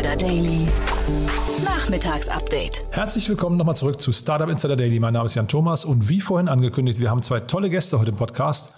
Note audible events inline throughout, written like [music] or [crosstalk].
Insider Daily. Nachmittagsupdate. Herzlich willkommen nochmal zurück zu Startup Insider Daily. Mein Name ist Jan Thomas und wie vorhin angekündigt, wir haben zwei tolle Gäste heute im Podcast.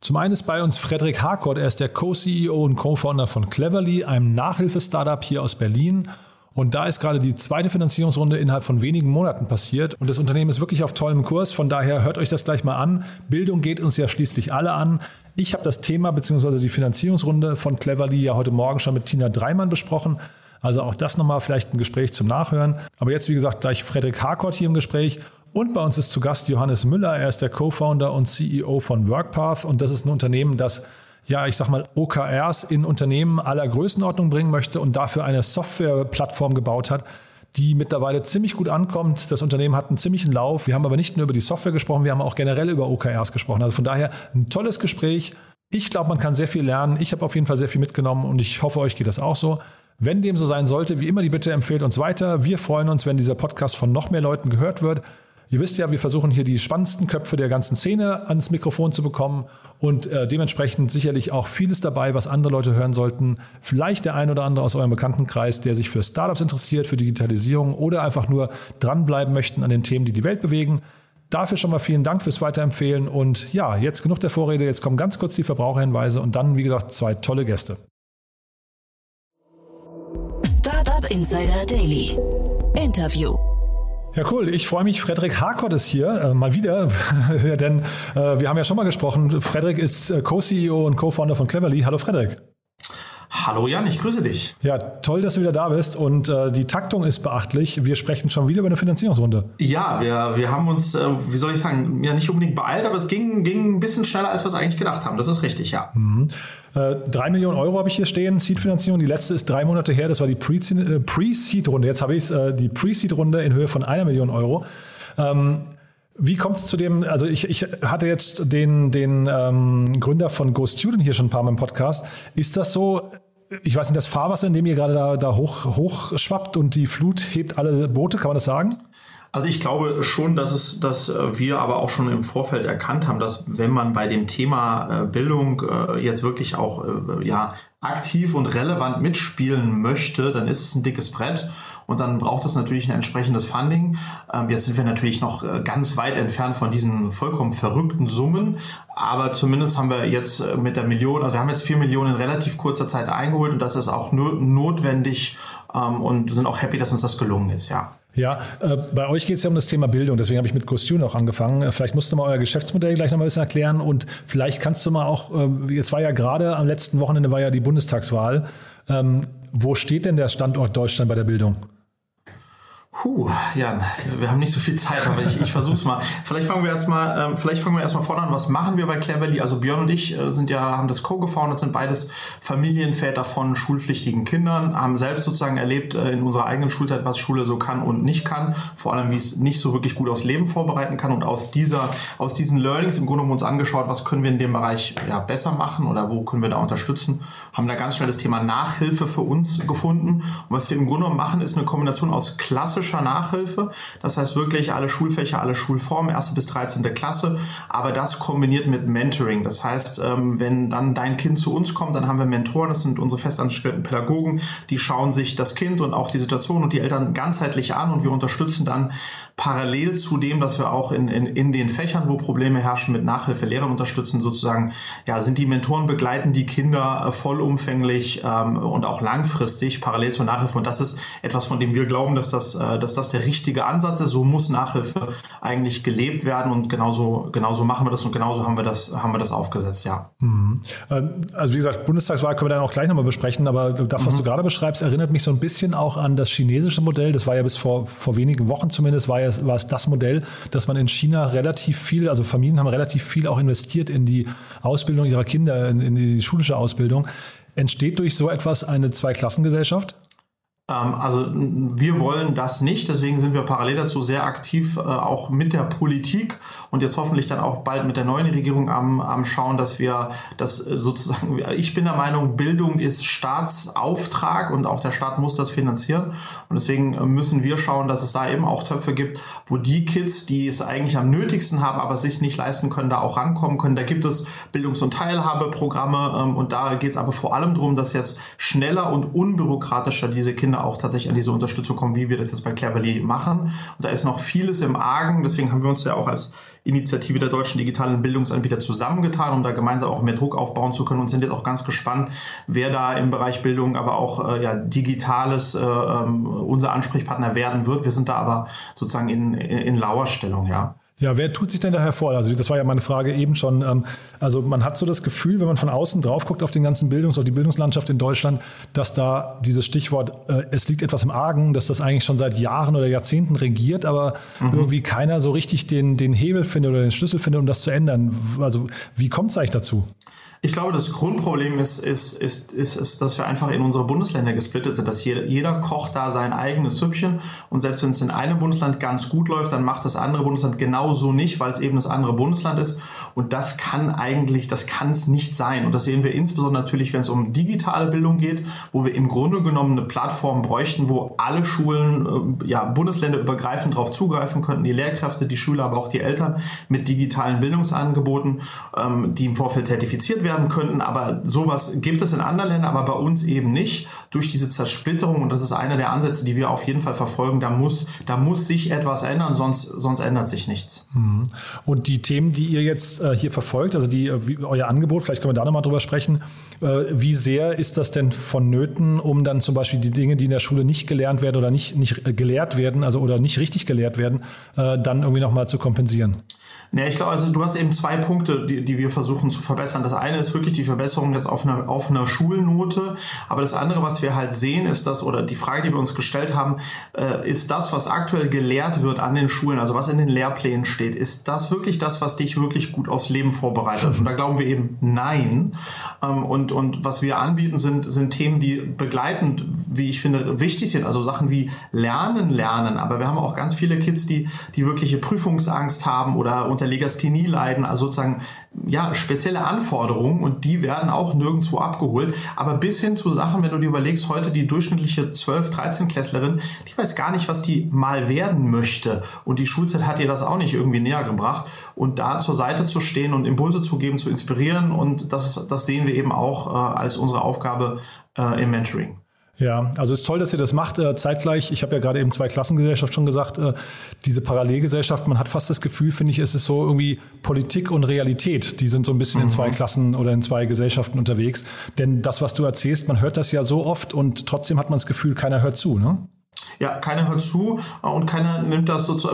Zum einen ist bei uns Frederik Harkort, er ist der Co-CEO und Co-Founder von Cleverly, einem Nachhilfe-Startup hier aus Berlin. Und da ist gerade die zweite Finanzierungsrunde innerhalb von wenigen Monaten passiert. Und das Unternehmen ist wirklich auf tollem Kurs. Von daher hört euch das gleich mal an. Bildung geht uns ja schließlich alle an. Ich habe das Thema bzw. die Finanzierungsrunde von Cleverly ja heute Morgen schon mit Tina Dreimann besprochen. Also auch das nochmal vielleicht ein Gespräch zum Nachhören. Aber jetzt, wie gesagt, gleich Frederik Harkort hier im Gespräch. Und bei uns ist zu Gast Johannes Müller. Er ist der Co-Founder und CEO von Workpath. Und das ist ein Unternehmen, das ja, ich sag mal, OKRs in Unternehmen aller Größenordnung bringen möchte und dafür eine Softwareplattform gebaut hat, die mittlerweile ziemlich gut ankommt. Das Unternehmen hat einen ziemlichen Lauf. Wir haben aber nicht nur über die Software gesprochen, wir haben auch generell über OKRs gesprochen. Also von daher ein tolles Gespräch. Ich glaube, man kann sehr viel lernen. Ich habe auf jeden Fall sehr viel mitgenommen und ich hoffe, euch geht das auch so. Wenn dem so sein sollte, wie immer die Bitte empfehlt uns weiter. Wir freuen uns, wenn dieser Podcast von noch mehr Leuten gehört wird. Ihr wisst ja, wir versuchen hier die spannendsten Köpfe der ganzen Szene ans Mikrofon zu bekommen und äh, dementsprechend sicherlich auch vieles dabei, was andere Leute hören sollten. Vielleicht der ein oder andere aus eurem Bekanntenkreis, der sich für Startups interessiert, für Digitalisierung oder einfach nur dranbleiben möchten an den Themen, die die Welt bewegen. Dafür schon mal vielen Dank fürs Weiterempfehlen und ja, jetzt genug der Vorrede, jetzt kommen ganz kurz die Verbraucherhinweise und dann, wie gesagt, zwei tolle Gäste. Startup Insider Daily. Interview. Ja, cool. Ich freue mich. Frederik Harkott ist hier, äh, mal wieder, [laughs] denn äh, wir haben ja schon mal gesprochen. Frederik ist äh, Co-CEO und Co-Founder von Cleverly. Hallo Frederik. Hallo Jan, ich grüße dich. Ja, toll, dass du wieder da bist und äh, die Taktung ist beachtlich. Wir sprechen schon wieder über eine Finanzierungsrunde. Ja, wir, wir haben uns, äh, wie soll ich sagen, ja nicht unbedingt beeilt, aber es ging, ging ein bisschen schneller, als wir es eigentlich gedacht haben. Das ist richtig, ja. Mhm. Äh, drei Millionen Euro habe ich hier stehen, Seed-Finanzierung. Die letzte ist drei Monate her, das war die äh, Pre-Seed-Runde. Jetzt habe ich äh, die Pre-Seed-Runde in Höhe von einer Million Euro. Ähm, wie kommt es zu dem, also ich, ich hatte jetzt den, den ähm, Gründer von GoStudent hier schon ein paar Mal im Podcast. Ist das so, ich weiß nicht, das Fahrwasser, in dem ihr gerade da, da hoch, hoch schwappt und die Flut hebt alle Boote, kann man das sagen? Also ich glaube schon, dass es, dass wir aber auch schon im Vorfeld erkannt haben, dass wenn man bei dem Thema äh, Bildung äh, jetzt wirklich auch äh, ja aktiv und relevant mitspielen möchte, dann ist es ein dickes Brett und dann braucht es natürlich ein entsprechendes Funding. Ähm, jetzt sind wir natürlich noch ganz weit entfernt von diesen vollkommen verrückten Summen, aber zumindest haben wir jetzt mit der Million, also wir haben jetzt vier Millionen in relativ kurzer Zeit eingeholt und das ist auch notwendig ähm, und sind auch happy, dass uns das gelungen ist, ja. Ja, äh, bei euch geht es ja um das Thema Bildung, deswegen habe ich mit Costume auch angefangen. Äh, vielleicht musst du mal euer Geschäftsmodell gleich noch ein bisschen erklären und vielleicht kannst du mal auch, äh, jetzt war ja gerade am letzten Wochenende war ja die Bundestagswahl. Ähm, wo steht denn der Standort Deutschland bei der Bildung? Puh, Jan, wir haben nicht so viel Zeit, aber ich, ich versuche es mal. Vielleicht fangen wir erstmal, ähm, vielleicht fangen wir erstmal vorne an. Was machen wir bei Cleverly? Also Björn und ich äh, sind ja, haben das co-gefounded, sind beides Familienväter von schulpflichtigen Kindern, haben selbst sozusagen erlebt äh, in unserer eigenen Schulzeit, was Schule so kann und nicht kann. Vor allem, wie es nicht so wirklich gut aufs Leben vorbereiten kann. Und aus dieser, aus diesen Learnings im Grunde genommen uns angeschaut, was können wir in dem Bereich ja, besser machen oder wo können wir da unterstützen. Haben da ganz schnell das Thema Nachhilfe für uns gefunden. Und was wir im Grunde machen, ist eine Kombination aus klassischen klassischer Nachhilfe. Das heißt wirklich alle Schulfächer, alle Schulformen, erste bis 13. Klasse, aber das kombiniert mit Mentoring. Das heißt, ähm, wenn dann dein Kind zu uns kommt, dann haben wir Mentoren, das sind unsere festangestellten Pädagogen, die schauen sich das Kind und auch die Situation und die Eltern ganzheitlich an und wir unterstützen dann parallel zu dem, dass wir auch in, in, in den Fächern, wo Probleme herrschen, mit Nachhilfe Lehrern unterstützen, sozusagen, ja, sind die Mentoren begleiten die Kinder äh, vollumfänglich ähm, und auch langfristig parallel zur Nachhilfe. Und das ist etwas, von dem wir glauben, dass das, äh, dass das der richtige Ansatz ist. So muss Nachhilfe eigentlich gelebt werden und genauso, genauso machen wir das und genauso haben wir das, haben wir das aufgesetzt, ja. Mhm. Ähm, also wie gesagt, Bundestagswahl können wir dann auch gleich nochmal besprechen, aber das, was mhm. du gerade beschreibst, erinnert mich so ein bisschen auch an das chinesische Modell. Das war ja bis vor, vor wenigen Wochen zumindest, war ja war es das Modell, dass man in China relativ viel, also Familien haben relativ viel auch investiert in die Ausbildung ihrer Kinder, in, in die schulische Ausbildung. Entsteht durch so etwas eine Zweiklassengesellschaft? Ähm, also wir wollen das nicht, deswegen sind wir parallel dazu sehr aktiv, äh, auch mit der Politik und jetzt hoffentlich dann auch bald mit der neuen Regierung am, am Schauen, dass wir das äh, sozusagen, [laughs] ich bin der Meinung, Bildung ist Staatsauftrag und auch der Staat muss das finanzieren und deswegen äh, müssen wir schauen, dass es da eben auch Töpfe gibt, wo die Kids, die es eigentlich am nötigsten haben, aber sich nicht leisten können, da auch rankommen können. Da gibt es Bildungs- und Teilhabeprogramme ähm, und da geht es aber vor allem darum, dass jetzt schneller und unbürokratischer diese Kinder Auch tatsächlich an diese Unterstützung kommen, wie wir das jetzt bei Cleverly machen. Und da ist noch vieles im Argen. Deswegen haben wir uns ja auch als Initiative der deutschen digitalen Bildungsanbieter zusammengetan, um da gemeinsam auch mehr Druck aufbauen zu können und sind jetzt auch ganz gespannt, wer da im Bereich Bildung, aber auch äh, ja, Digitales äh, ähm, unser Ansprechpartner werden wird. Wir sind da aber sozusagen in, in Lauerstellung, ja. Ja, wer tut sich denn da hervor? Also das war ja meine Frage eben schon. Ähm, also man hat so das Gefühl, wenn man von außen drauf guckt auf den ganzen Bildungs- auf die Bildungslandschaft in Deutschland, dass da dieses Stichwort, äh, es liegt etwas im Argen, dass das eigentlich schon seit Jahren oder Jahrzehnten regiert, aber mhm. irgendwie keiner so richtig den, den Hebel findet oder den Schlüssel findet, um das zu ändern. Also wie kommt es eigentlich dazu? Ich glaube, das Grundproblem ist, ist, ist, ist, ist, dass wir einfach in unsere Bundesländer gesplittet sind, dass jeder, jeder kocht da sein eigenes Süppchen und selbst wenn es in einem Bundesland ganz gut läuft, dann macht das andere Bundesland genauso nicht, weil es eben das andere Bundesland ist. Und das kann eigentlich, das kann es nicht sein. Und das sehen wir insbesondere natürlich, wenn es um digitale Bildung geht, wo wir im Grunde genommen eine Plattform bräuchten, wo alle Schulen, äh, ja, bundesländerübergreifend darauf zugreifen könnten, die Lehrkräfte, die Schüler, aber auch die Eltern mit digitalen Bildungsangeboten, ähm, die im Vorfeld zertifiziert werden werden könnten, aber sowas gibt es in anderen Ländern, aber bei uns eben nicht durch diese Zersplitterung und das ist einer der Ansätze, die wir auf jeden Fall verfolgen. Da muss, da muss sich etwas ändern, sonst, sonst ändert sich nichts. Mhm. Und die Themen, die ihr jetzt äh, hier verfolgt, also die, äh, euer Angebot, vielleicht können wir da nochmal drüber sprechen, äh, wie sehr ist das denn vonnöten, um dann zum Beispiel die Dinge, die in der Schule nicht gelernt werden oder nicht, nicht gelehrt werden, also oder nicht richtig gelehrt werden, dann irgendwie nochmal zu kompensieren? Ja, ich glaube, also du hast eben zwei Punkte, die, die wir versuchen zu verbessern. Das eine ist wirklich die Verbesserung jetzt auf einer, auf einer Schulnote. Aber das andere, was wir halt sehen, ist das, oder die Frage, die wir uns gestellt haben, äh, ist das, was aktuell gelehrt wird an den Schulen, also was in den Lehrplänen steht, ist das wirklich das, was dich wirklich gut aufs Leben vorbereitet? Und da glauben wir eben nein. Ähm, und, und was wir anbieten, sind, sind Themen, die begleitend, wie ich finde, wichtig sind. Also Sachen wie Lernen, Lernen. Aber wir haben auch ganz viele Kids, die, die wirkliche Prüfungsangst haben oder unter Legasthenie leiden, also sozusagen ja, spezielle Anforderungen und die werden auch nirgendwo abgeholt. Aber bis hin zu Sachen, wenn du dir überlegst, heute die durchschnittliche 12-, 13-Klässlerin, die weiß gar nicht, was die mal werden möchte. Und die Schulzeit hat ihr das auch nicht irgendwie näher gebracht. Und da zur Seite zu stehen und Impulse zu geben, zu inspirieren und das, das sehen wir eben auch äh, als unsere Aufgabe äh, im Mentoring. Ja, also es ist toll, dass ihr das macht. Äh, zeitgleich, ich habe ja gerade eben zwei Klassengesellschaft schon gesagt, äh, diese Parallelgesellschaft, man hat fast das Gefühl, finde ich, es ist so irgendwie Politik und Realität. Die sind so ein bisschen mhm. in zwei mhm. Klassen oder in zwei Gesellschaften unterwegs. Denn das, was du erzählst, man hört das ja so oft und trotzdem hat man das Gefühl, keiner hört zu. Ne? Ja, keiner hört zu und keiner nimmt das so zu.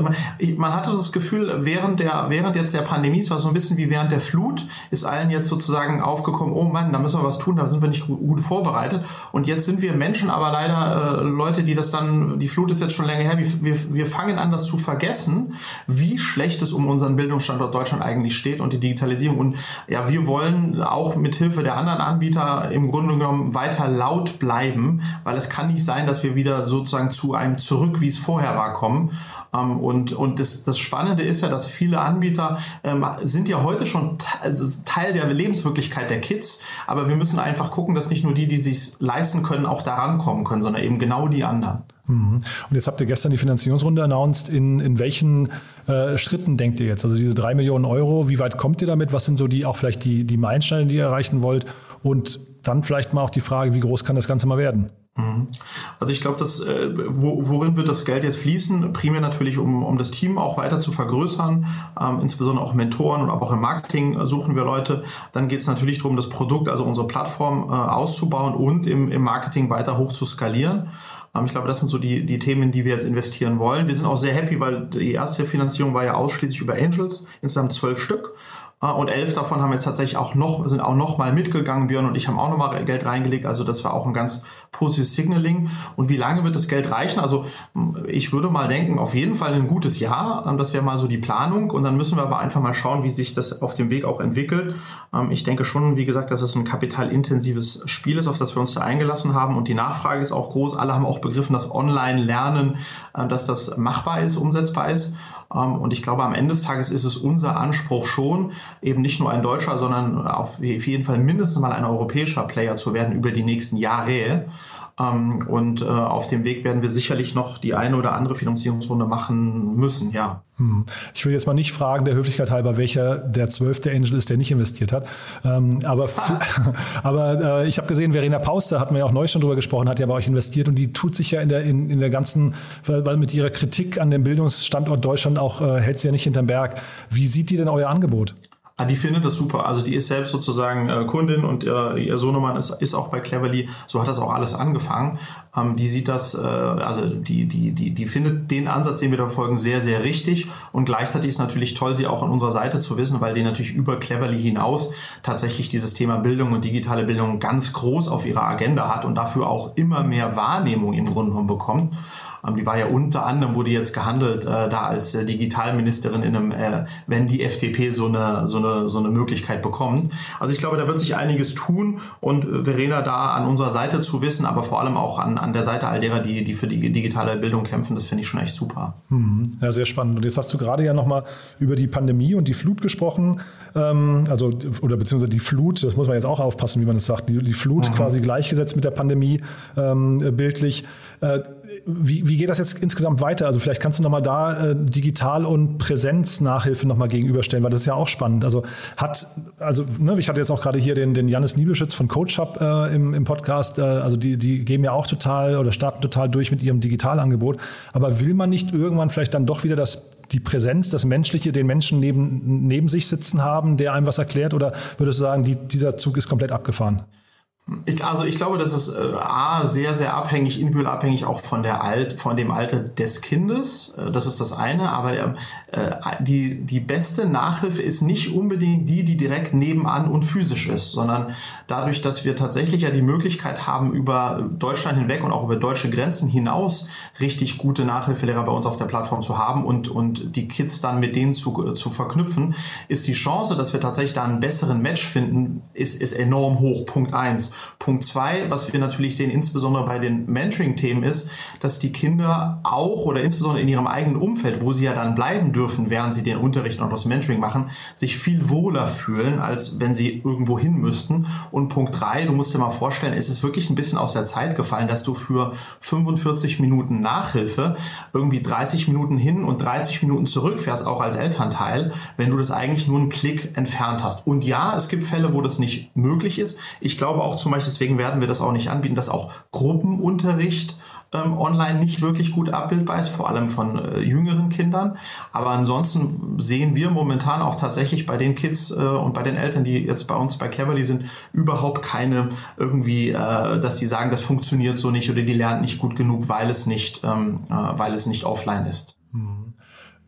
Man hatte das Gefühl, während der, während jetzt der Pandemie, es war so ein bisschen wie während der Flut, ist allen jetzt sozusagen aufgekommen, oh Mann, da müssen wir was tun, da sind wir nicht gut vorbereitet. Und jetzt sind wir Menschen, aber leider äh, Leute, die das dann, die Flut ist jetzt schon länger her, wir, wir fangen an, das zu vergessen, wie schlecht es um unseren Bildungsstandort Deutschland eigentlich steht und die Digitalisierung. Und ja, wir wollen auch mit Hilfe der anderen Anbieter im Grunde genommen weiter laut bleiben, weil es kann nicht sein, dass wir wieder sozusagen zu einem zurück, wie es vorher war, kommen. Ähm, und und das, das Spannende ist ja, dass viele Anbieter ähm, sind ja heute schon also Teil der Lebenswirklichkeit der Kids, aber wir müssen einfach gucken, dass nicht nur die, die sich leisten können, auch daran kommen können, sondern eben genau die anderen. Mhm. Und jetzt habt ihr gestern die Finanzierungsrunde announced. In, in welchen äh, Schritten denkt ihr jetzt? Also diese drei Millionen Euro, wie weit kommt ihr damit? Was sind so die auch vielleicht die, die Meilensteine, die ihr erreichen wollt? Und dann vielleicht mal auch die Frage, wie groß kann das Ganze mal werden? Mhm. Also ich glaube, dass äh, wo, worin wird das Geld jetzt fließen? Primär natürlich, um, um das Team auch weiter zu vergrößern, ähm, insbesondere auch Mentoren und auch im Marketing suchen wir Leute. Dann geht es natürlich darum, das Produkt, also unsere Plattform äh, auszubauen und im, im Marketing weiter hoch zu skalieren. Ähm, ich glaube, das sind so die, die Themen, in die wir jetzt investieren wollen. Wir sind auch sehr happy, weil die erste Finanzierung war ja ausschließlich über Angels, insgesamt zwölf Stück. Ah, und elf davon haben jetzt tatsächlich auch noch, sind auch noch mal mitgegangen. Björn und ich haben auch noch mal Geld reingelegt. Also das war auch ein ganz positives Signaling. Und wie lange wird das Geld reichen? Also ich würde mal denken, auf jeden Fall ein gutes Jahr. Ähm, das wäre mal so die Planung. Und dann müssen wir aber einfach mal schauen, wie sich das auf dem Weg auch entwickelt. Ähm, ich denke schon, wie gesagt, dass es ein kapitalintensives Spiel ist, auf das wir uns da eingelassen haben. Und die Nachfrage ist auch groß. Alle haben auch begriffen, dass Online-Lernen, äh, dass das machbar ist, umsetzbar ist. Ähm, und ich glaube, am Ende des Tages ist es unser Anspruch schon, eben nicht nur ein deutscher, sondern auf jeden Fall mindestens mal ein europäischer Player zu werden über die nächsten Jahre. Ähm, und äh, auf dem Weg werden wir sicherlich noch die eine oder andere Finanzierungsrunde machen müssen, ja. Hm. Ich will jetzt mal nicht fragen, der Höflichkeit halber, welcher der zwölfte Angel ist, der nicht investiert hat. Ähm, aber [laughs] [laughs] aber äh, ich habe gesehen, Verena Pauster, hatten wir ja auch neu schon drüber gesprochen, hat ja bei euch investiert und die tut sich ja in der, in, in der ganzen, weil, weil mit ihrer Kritik an dem Bildungsstandort Deutschland auch, äh, hält sie ja nicht hinterm Berg. Wie sieht die denn euer Angebot? Ah, die findet das super. Also die ist selbst sozusagen äh, Kundin und äh, ihr Sohnemann ist, ist auch bei Cleverly. So hat das auch alles angefangen. Ähm, die sieht das, äh, also die, die, die, die findet den Ansatz, den wir da folgen, sehr, sehr richtig. Und gleichzeitig ist natürlich toll, sie auch an unserer Seite zu wissen, weil die natürlich über Cleverly hinaus tatsächlich dieses Thema Bildung und digitale Bildung ganz groß auf ihrer Agenda hat und dafür auch immer mehr Wahrnehmung im Grunde genommen bekommt. Ähm, die war ja unter anderem, wurde jetzt gehandelt, äh, da als äh, Digitalministerin in einem, äh, wenn die FDP so eine, so, eine, so eine Möglichkeit bekommt. Also ich glaube, da wird sich einiges tun und Verena da an unserer Seite zu wissen, aber vor allem auch an, an der Seite all derer, die, die für die digitale Bildung kämpfen, das finde ich schon echt super. Mhm. Ja, sehr spannend. Und jetzt hast du gerade ja nochmal über die Pandemie und die Flut gesprochen, ähm, also oder beziehungsweise die Flut, das muss man jetzt auch aufpassen, wie man es sagt, die, die Flut mhm. quasi gleichgesetzt mit der Pandemie ähm, bildlich. Äh, wie, wie geht das jetzt insgesamt weiter? Also vielleicht kannst du nochmal da äh, Digital- und Präsenznachhilfe nochmal gegenüberstellen, weil das ist ja auch spannend. Also hat, also ne, ich hatte jetzt auch gerade hier den, den Janis Niebelschütz von Coach Hub äh, im, im Podcast, äh, also die, die geben ja auch total oder starten total durch mit ihrem Digitalangebot. Aber will man nicht irgendwann vielleicht dann doch wieder das die Präsenz, das Menschliche, den Menschen neben, neben sich sitzen haben, der einem was erklärt? Oder würdest du sagen, die, dieser Zug ist komplett abgefahren? Ich, also ich glaube, das ist äh, A, sehr, sehr abhängig, individuell abhängig auch von, der Alt, von dem Alter des Kindes. Äh, das ist das eine. Aber äh, die, die beste Nachhilfe ist nicht unbedingt die, die direkt nebenan und physisch ist, sondern dadurch, dass wir tatsächlich ja die Möglichkeit haben, über Deutschland hinweg und auch über deutsche Grenzen hinaus richtig gute Nachhilfelehrer bei uns auf der Plattform zu haben und, und die Kids dann mit denen zu, zu verknüpfen, ist die Chance, dass wir tatsächlich da einen besseren Match finden, ist, ist enorm hoch. Punkt eins. Punkt zwei, was wir natürlich sehen, insbesondere bei den Mentoring-Themen, ist, dass die Kinder auch oder insbesondere in ihrem eigenen Umfeld, wo sie ja dann bleiben dürfen, während sie den Unterricht und das Mentoring machen, sich viel wohler fühlen, als wenn sie irgendwo hin müssten. Und Punkt drei, du musst dir mal vorstellen, ist es wirklich ein bisschen aus der Zeit gefallen, dass du für 45 Minuten Nachhilfe irgendwie 30 Minuten hin und 30 Minuten zurückfährst, auch als Elternteil, wenn du das eigentlich nur einen Klick entfernt hast. Und ja, es gibt Fälle, wo das nicht möglich ist. Ich glaube auch zum Beispiel, deswegen werden wir das auch nicht anbieten, dass auch Gruppenunterricht ähm, online nicht wirklich gut abbildbar ist, vor allem von äh, jüngeren Kindern. Aber ansonsten sehen wir momentan auch tatsächlich bei den Kids äh, und bei den Eltern, die jetzt bei uns bei Cleverly sind, überhaupt keine irgendwie, äh, dass die sagen, das funktioniert so nicht oder die lernen nicht gut genug, weil es nicht, ähm, äh, weil es nicht offline ist. Mhm.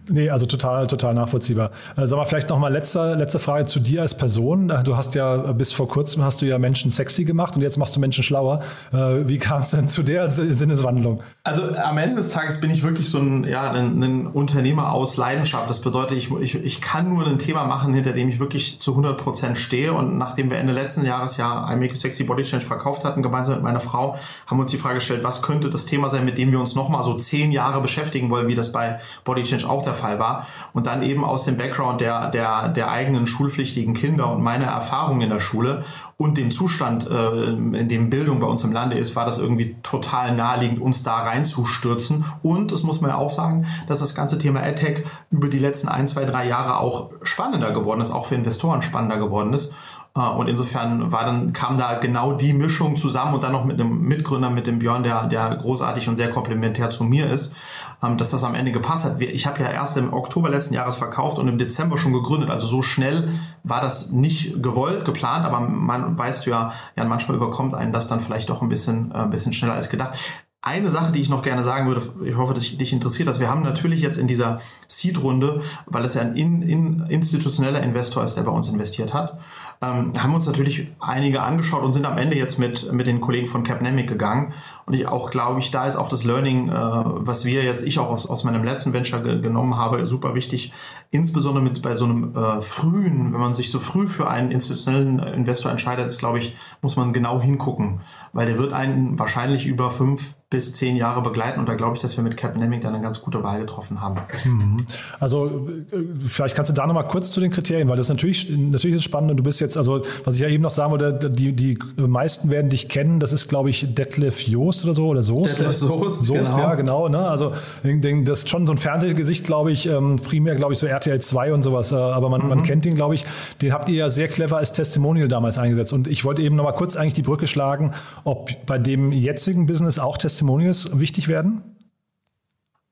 Nee, also total, total nachvollziehbar. Äh, sag mal, vielleicht noch mal letzte, letzte Frage zu dir als Person. Äh, du hast ja bis vor kurzem hast du ja Menschen sexy gemacht und jetzt machst du Menschen schlauer. Äh, wie kam es denn zu der Sinneswandlung? Also am Ende des Tages bin ich wirklich so ein, ja, ein, ein Unternehmer aus Leidenschaft. Das bedeutet, ich, ich, ich kann nur ein Thema machen, hinter dem ich wirklich zu 100 Prozent stehe. Und nachdem wir Ende letzten Jahres ja I Make Sexy Body Change verkauft hatten, gemeinsam mit meiner Frau, haben wir uns die Frage gestellt, was könnte das Thema sein, mit dem wir uns noch mal so zehn Jahre beschäftigen wollen, wie das bei Body Change auch der der Fall war. Und dann eben aus dem Background der, der, der eigenen schulpflichtigen Kinder und meiner Erfahrung in der Schule und dem Zustand, äh, in dem Bildung bei uns im Lande ist, war das irgendwie total naheliegend, uns da reinzustürzen. Und es muss man ja auch sagen, dass das ganze Thema AdTech über die letzten ein, zwei, drei Jahre auch spannender geworden ist, auch für Investoren spannender geworden ist. Äh, und insofern war dann, kam da genau die Mischung zusammen und dann noch mit einem Mitgründer, mit dem Björn, der, der großartig und sehr komplementär zu mir ist, ähm, dass das am Ende gepasst hat. Ich habe ja erst im Oktober letzten Jahres verkauft und im Dezember schon gegründet. Also so schnell war das nicht gewollt, geplant, aber man weißt ja, ja, manchmal überkommt einen das dann vielleicht doch ein bisschen, äh, ein bisschen schneller als gedacht. Eine Sache, die ich noch gerne sagen würde, ich hoffe, dass dich interessiert, dass wir haben natürlich jetzt in dieser Seed-Runde, weil es ja ein in, in institutioneller Investor ist, der bei uns investiert hat, ähm, haben uns natürlich einige angeschaut und sind am Ende jetzt mit, mit den Kollegen von Capnemic gegangen. Und ich auch glaube ich, da ist auch das Learning, äh, was wir jetzt, ich auch aus, aus meinem letzten Venture ge genommen habe, super wichtig. Insbesondere mit bei so einem äh, frühen, wenn man sich so früh für einen institutionellen Investor entscheidet, ist, glaube ich, muss man genau hingucken, weil der wird einen wahrscheinlich über fünf bis zehn Jahre begleiten. Und da glaube ich, dass wir mit Capnamic dann eine ganz gute Wahl getroffen haben. Mhm. Also äh, vielleicht kannst du da nochmal kurz zu den Kriterien, weil das natürlich, natürlich ist spannend und du bist jetzt, also was ich ja eben noch sagen wollte, die, die meisten werden dich kennen, das ist glaube ich Detlef Joost oder so oder Soest. Detlef Soest, Soest genau. ja genau. Ne? Also das ist schon so ein Fernsehgesicht, glaube ich, ähm, primär glaube ich so RTL 2 und sowas, äh, aber man, mhm. man kennt ihn, glaube ich. Den habt ihr ja sehr clever als Testimonial damals eingesetzt und ich wollte eben nochmal kurz eigentlich die Brücke schlagen, ob bei dem jetzigen Business auch Testimonials wichtig werden?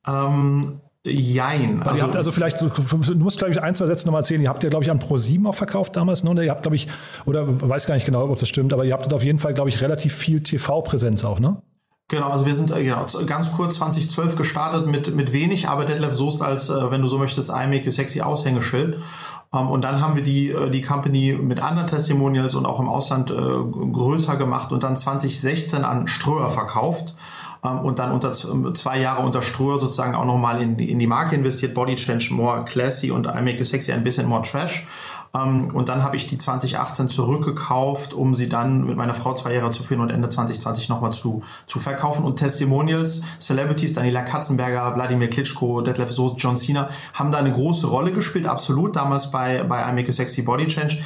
Ähm, Jein. Also, ihr habt also vielleicht, du musst, glaube ich, ein, zwei Sätze nochmal erzählen. Ihr habt ja, glaube ich, an Pro7 auch verkauft damals, ne? Ihr habt, glaube ich, oder weiß gar nicht genau, ob das stimmt, aber ihr habt auf jeden Fall, glaube ich, relativ viel TV-Präsenz auch, ne? Genau, also wir sind äh, genau, ganz kurz 2012 gestartet mit, mit wenig, aber Detlef Soest als, äh, wenn du so möchtest, I Make You Sexy Aushängeschild. Ähm, und dann haben wir die, äh, die Company mit anderen Testimonials und auch im Ausland größer gemacht und dann 2016 an Ströer verkauft. Ähm, und dann unter zwei Jahre unter Ströer sozusagen auch nochmal in in die Marke investiert. Body Change more classy und I Make You Sexy ein bisschen more trash. Ähm, und dann habe ich die 2018 zurückgekauft, um sie dann mit meiner Frau zwei Jahre zu führen und Ende 2020 nochmal zu, zu verkaufen. Und Testimonials, Celebrities, Daniela Katzenberger, Wladimir Klitschko, Detlef Soest, John Cena, haben da eine große Rolle gespielt, absolut, damals bei, bei I Make a Sexy Body Change.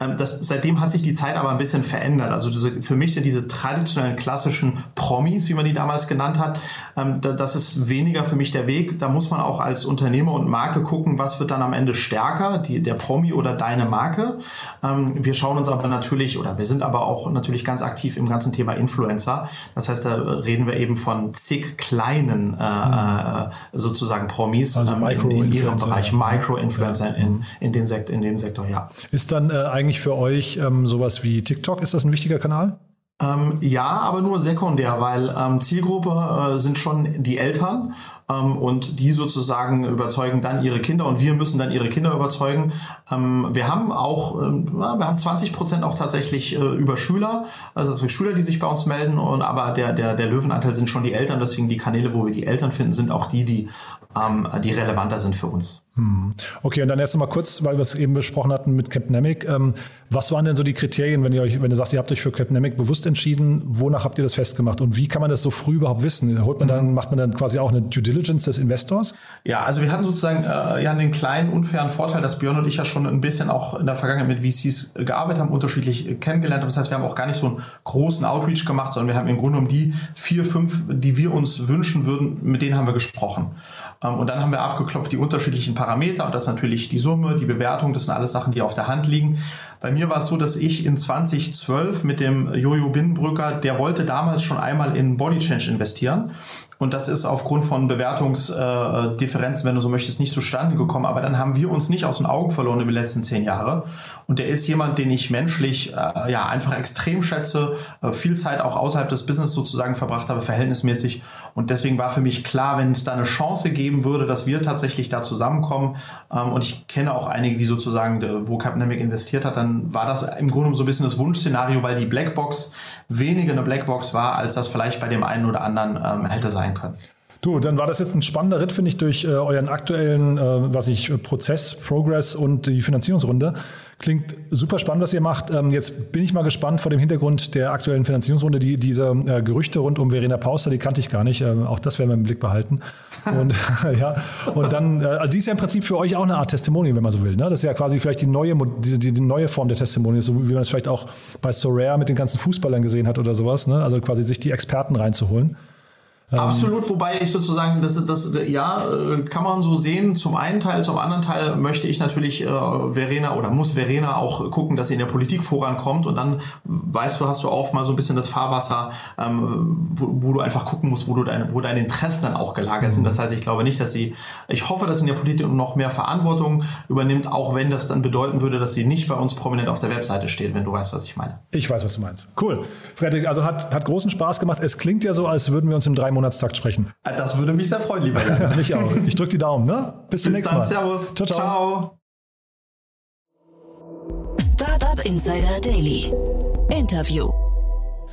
Ähm, das, seitdem hat sich die Zeit aber ein bisschen verändert. Also diese, für mich sind diese traditionellen klassischen Promis, wie man die damals genannt hat, ähm, das ist weniger für mich der Weg. Da muss man auch als Unternehmer und Marke gucken, was wird dann am Ende stärker, die, der Promi oder dein eine Marke. Ähm, wir schauen uns aber natürlich, oder wir sind aber auch natürlich ganz aktiv im ganzen Thema Influencer. Das heißt, da reden wir eben von zig kleinen äh, mhm. sozusagen Promis also ähm, in, in ihrem Bereich, Micro-Influencer ja. in, in, den Sekt, in dem Sektor, ja. Ist dann äh, eigentlich für euch ähm, sowas wie TikTok, ist das ein wichtiger Kanal? Ähm, ja, aber nur sekundär, weil ähm, Zielgruppe äh, sind schon die Eltern ähm, und die sozusagen überzeugen dann ihre Kinder und wir müssen dann ihre Kinder überzeugen. Ähm, wir haben auch, ähm, wir haben 20 Prozent auch tatsächlich äh, über Schüler, also das Schüler, die sich bei uns melden, und, aber der, der, der Löwenanteil sind schon die Eltern, deswegen die Kanäle, wo wir die Eltern finden, sind auch die, die, ähm, die relevanter sind für uns. Hm. Okay, und dann erst mal kurz, weil wir es eben besprochen hatten mit Capnamic. Ähm, was waren denn so die Kriterien, wenn ihr euch, wenn ihr sagt, ihr habt euch für Capnamic bewusst entschieden, wonach habt ihr das festgemacht und wie kann man das so früh überhaupt wissen? Holt man dann, macht man dann quasi auch eine Due Diligence des Investors? Ja, also wir hatten sozusagen äh, ja den kleinen unfairen Vorteil, dass Björn und ich ja schon ein bisschen auch in der Vergangenheit mit VCs gearbeitet haben, unterschiedlich kennengelernt. Das heißt, wir haben auch gar nicht so einen großen Outreach gemacht, sondern wir haben im Grunde um die vier, fünf, die wir uns wünschen würden, mit denen haben wir gesprochen. Ähm, und dann haben wir abgeklopft die unterschiedlichen Parameter und das ist natürlich die Summe, die Bewertung, das sind alles Sachen, die auf der Hand liegen. Bei mir war es so, dass ich in 2012 mit dem Jojo Binnenbrücker, der wollte damals schon einmal in Body Change investieren und das ist aufgrund von Bewertungsdifferenzen, wenn du so möchtest, nicht zustande gekommen. Aber dann haben wir uns nicht aus den Augen verloren über die letzten zehn Jahre. Und der ist jemand, den ich menschlich äh, ja einfach extrem schätze, äh, viel Zeit auch außerhalb des Business sozusagen verbracht habe, verhältnismäßig. Und deswegen war für mich klar, wenn es da eine Chance geben würde, dass wir tatsächlich da zusammenkommen. Ähm, und ich kenne auch einige, die sozusagen, wo Capnamic investiert hat, dann war das im Grunde so ein bisschen das Wunschszenario, weil die Blackbox weniger eine Blackbox war, als das vielleicht bei dem einen oder anderen ähm, hätte sein können. Du, dann war das jetzt ein spannender Ritt, finde ich, durch äh, euren aktuellen, äh, was ich, Prozess, Progress und die Finanzierungsrunde. Klingt super spannend, was ihr macht. Ähm, jetzt bin ich mal gespannt vor dem Hintergrund der aktuellen Finanzierungsrunde. Die, diese äh, Gerüchte rund um Verena Pauster, die kannte ich gar nicht. Ähm, auch das werden wir im Blick behalten. Und [laughs] [laughs] ja, und dann, äh, also die ist ja im Prinzip für euch auch eine Art Testimonial, wenn man so will. Ne? Das ist ja quasi vielleicht die neue, die, die, die neue Form der Testimonials, so wie man es vielleicht auch bei Sorare mit den ganzen Fußballern gesehen hat oder sowas. Ne? Also quasi sich die Experten reinzuholen. Ähm, Absolut, wobei ich sozusagen, das, das ja, äh, kann man so sehen, zum einen Teil, zum anderen Teil möchte ich natürlich äh, Verena oder muss Verena auch gucken, dass sie in der Politik vorankommt und dann weißt du, hast du auch mal so ein bisschen das Fahrwasser, ähm, wo, wo, du einfach gucken musst, wo, du deine, wo deine Interessen dann auch gelagert sind. Mhm. Das heißt, ich glaube nicht, dass sie, ich hoffe, dass sie in der Politik noch mehr Verantwortung übernimmt, auch wenn das dann bedeuten würde, dass sie nicht bei uns prominent auf der Webseite steht, wenn du weißt, was ich meine. Ich weiß, was du meinst. Cool. Frederik, also hat, hat großen Spaß gemacht. Es klingt ja so, als würden wir uns in drei Monaten Monatstakt sprechen. Äh, das würde mich sehr freuen, lieber [laughs] Jan. mich auch. Ich drücke die Daumen. Ne? Bis, Bis zum nächsten Mal. Servus. Ciao, ciao. Startup Insider Daily. Interview.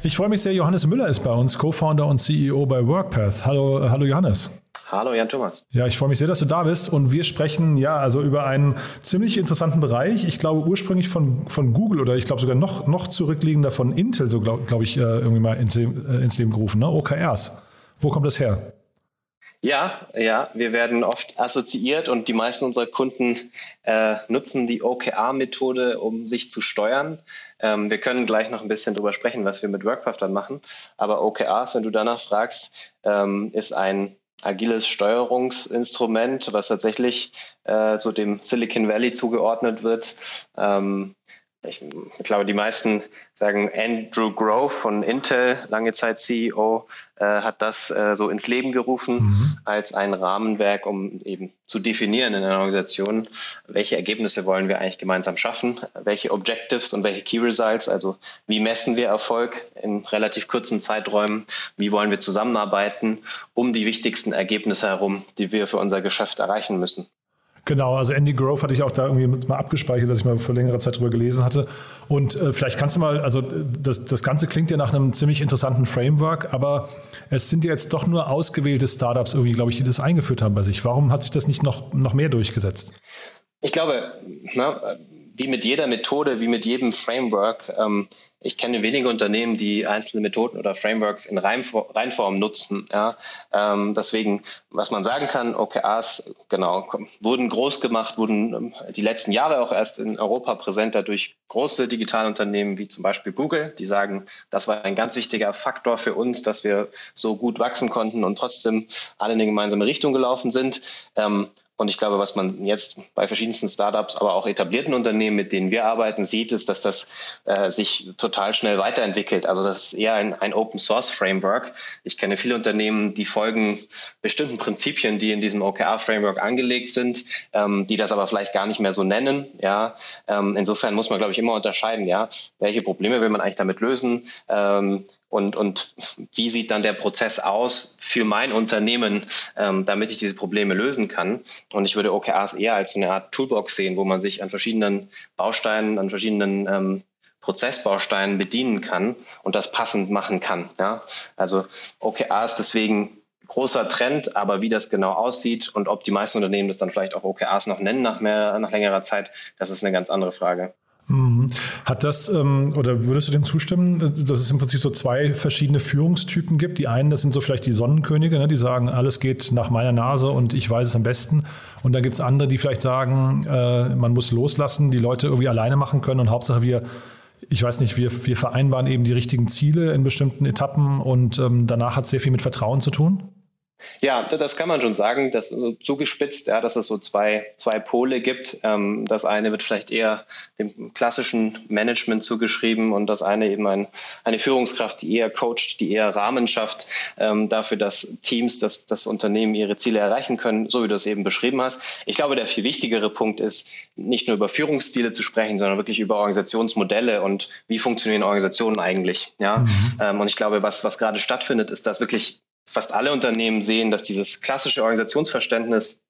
Ich freue mich sehr, Johannes Müller ist bei uns, Co-Founder und CEO bei WorkPath. Hallo, hallo Johannes. Hallo Jan Thomas. Ja, ich freue mich sehr, dass du da bist und wir sprechen ja also über einen ziemlich interessanten Bereich. Ich glaube ursprünglich von, von Google oder ich glaube sogar noch, noch zurückliegender von Intel, so glaube glaub ich, äh, irgendwie mal ins, äh, ins Leben gerufen, ne? OKRs. Wo kommt das her? Ja, ja, wir werden oft assoziiert und die meisten unserer Kunden äh, nutzen die OKR-Methode, um sich zu steuern. Ähm, wir können gleich noch ein bisschen drüber sprechen, was wir mit Workcraft dann machen. Aber OKRs, wenn du danach fragst, ähm, ist ein agiles Steuerungsinstrument, was tatsächlich äh, so dem Silicon Valley zugeordnet wird. Ähm, ich, glaube, die meisten sagen, Andrew Grove von Intel, lange Zeit CEO, äh, hat das äh, so ins Leben gerufen mhm. als ein Rahmenwerk, um eben zu definieren in einer Organisation, welche Ergebnisse wollen wir eigentlich gemeinsam schaffen, welche Objectives und welche Key Results, also wie messen wir Erfolg in relativ kurzen Zeiträumen, wie wollen wir zusammenarbeiten um die wichtigsten Ergebnisse herum, die wir für unser Geschäft erreichen müssen. Genau, also Andy Grove hatte ich auch da irgendwie mal abgespeichert, dass ich mal vor längerer Zeit drüber gelesen hatte. Und äh, vielleicht kannst du mal, also das, das Ganze klingt ja nach einem ziemlich interessanten Framework, aber es sind ja jetzt doch nur ausgewählte Startups irgendwie, glaube ich, die das eingeführt haben bei sich. Warum hat sich das nicht noch, noch mehr durchgesetzt? Ich glaube, na, wie mit jeder Methode, wie mit jedem Framework, ähm, ich kenne wenige Unternehmen, die einzelne Methoden oder Frameworks in Reinform nutzen. Ja? Ähm, deswegen, was man sagen kann, OKRs, genau, wurden groß gemacht, wurden ähm, die letzten Jahre auch erst in Europa präsenter durch große Digitalunternehmen wie zum Beispiel Google, die sagen, das war ein ganz wichtiger Faktor für uns, dass wir so gut wachsen konnten und trotzdem alle in eine gemeinsame Richtung gelaufen sind. Ähm, und ich glaube, was man jetzt bei verschiedensten Startups, aber auch etablierten Unternehmen, mit denen wir arbeiten, sieht, ist, dass das äh, sich total schnell weiterentwickelt. Also das ist eher ein, ein Open Source Framework. Ich kenne viele Unternehmen, die folgen bestimmten Prinzipien, die in diesem OKR Framework angelegt sind, ähm, die das aber vielleicht gar nicht mehr so nennen. Ja, ähm, insofern muss man, glaube ich, immer unterscheiden. Ja, welche Probleme will man eigentlich damit lösen? Ähm, und, und wie sieht dann der Prozess aus für mein Unternehmen, ähm, damit ich diese Probleme lösen kann. Und ich würde OKRs eher als eine Art Toolbox sehen, wo man sich an verschiedenen Bausteinen, an verschiedenen ähm, Prozessbausteinen bedienen kann und das passend machen kann. Ja? Also OKRs deswegen großer Trend, aber wie das genau aussieht und ob die meisten Unternehmen das dann vielleicht auch OKRs noch nennen nach, mehr, nach längerer Zeit, das ist eine ganz andere Frage. Mhm. Hat das, ähm, oder würdest du dem zustimmen, dass es im Prinzip so zwei verschiedene Führungstypen gibt? Die einen, das sind so vielleicht die Sonnenkönige, ne, die sagen, alles geht nach meiner Nase und ich weiß es am besten. Und dann gibt es andere, die vielleicht sagen, äh, man muss loslassen, die Leute irgendwie alleine machen können und Hauptsache wir ich weiß nicht, wir, wir vereinbaren eben die richtigen Ziele in bestimmten Etappen und ähm, danach hat es sehr viel mit Vertrauen zu tun? Ja, das kann man schon sagen, dass so zugespitzt, ja, dass es so zwei, zwei Pole gibt. Ähm, das eine wird vielleicht eher dem klassischen Management zugeschrieben und das eine eben ein, eine Führungskraft, die eher coacht, die eher Rahmen schafft ähm, dafür, dass Teams, dass das Unternehmen ihre Ziele erreichen können, so wie du es eben beschrieben hast. Ich glaube, der viel wichtigere Punkt ist, nicht nur über Führungsstile zu sprechen, sondern wirklich über Organisationsmodelle und wie funktionieren Organisationen eigentlich. Ja, mhm. ähm, und ich glaube, was, was gerade stattfindet, ist, dass wirklich fast alle Unternehmen sehen, dass dieses klassische Organisationsverständnis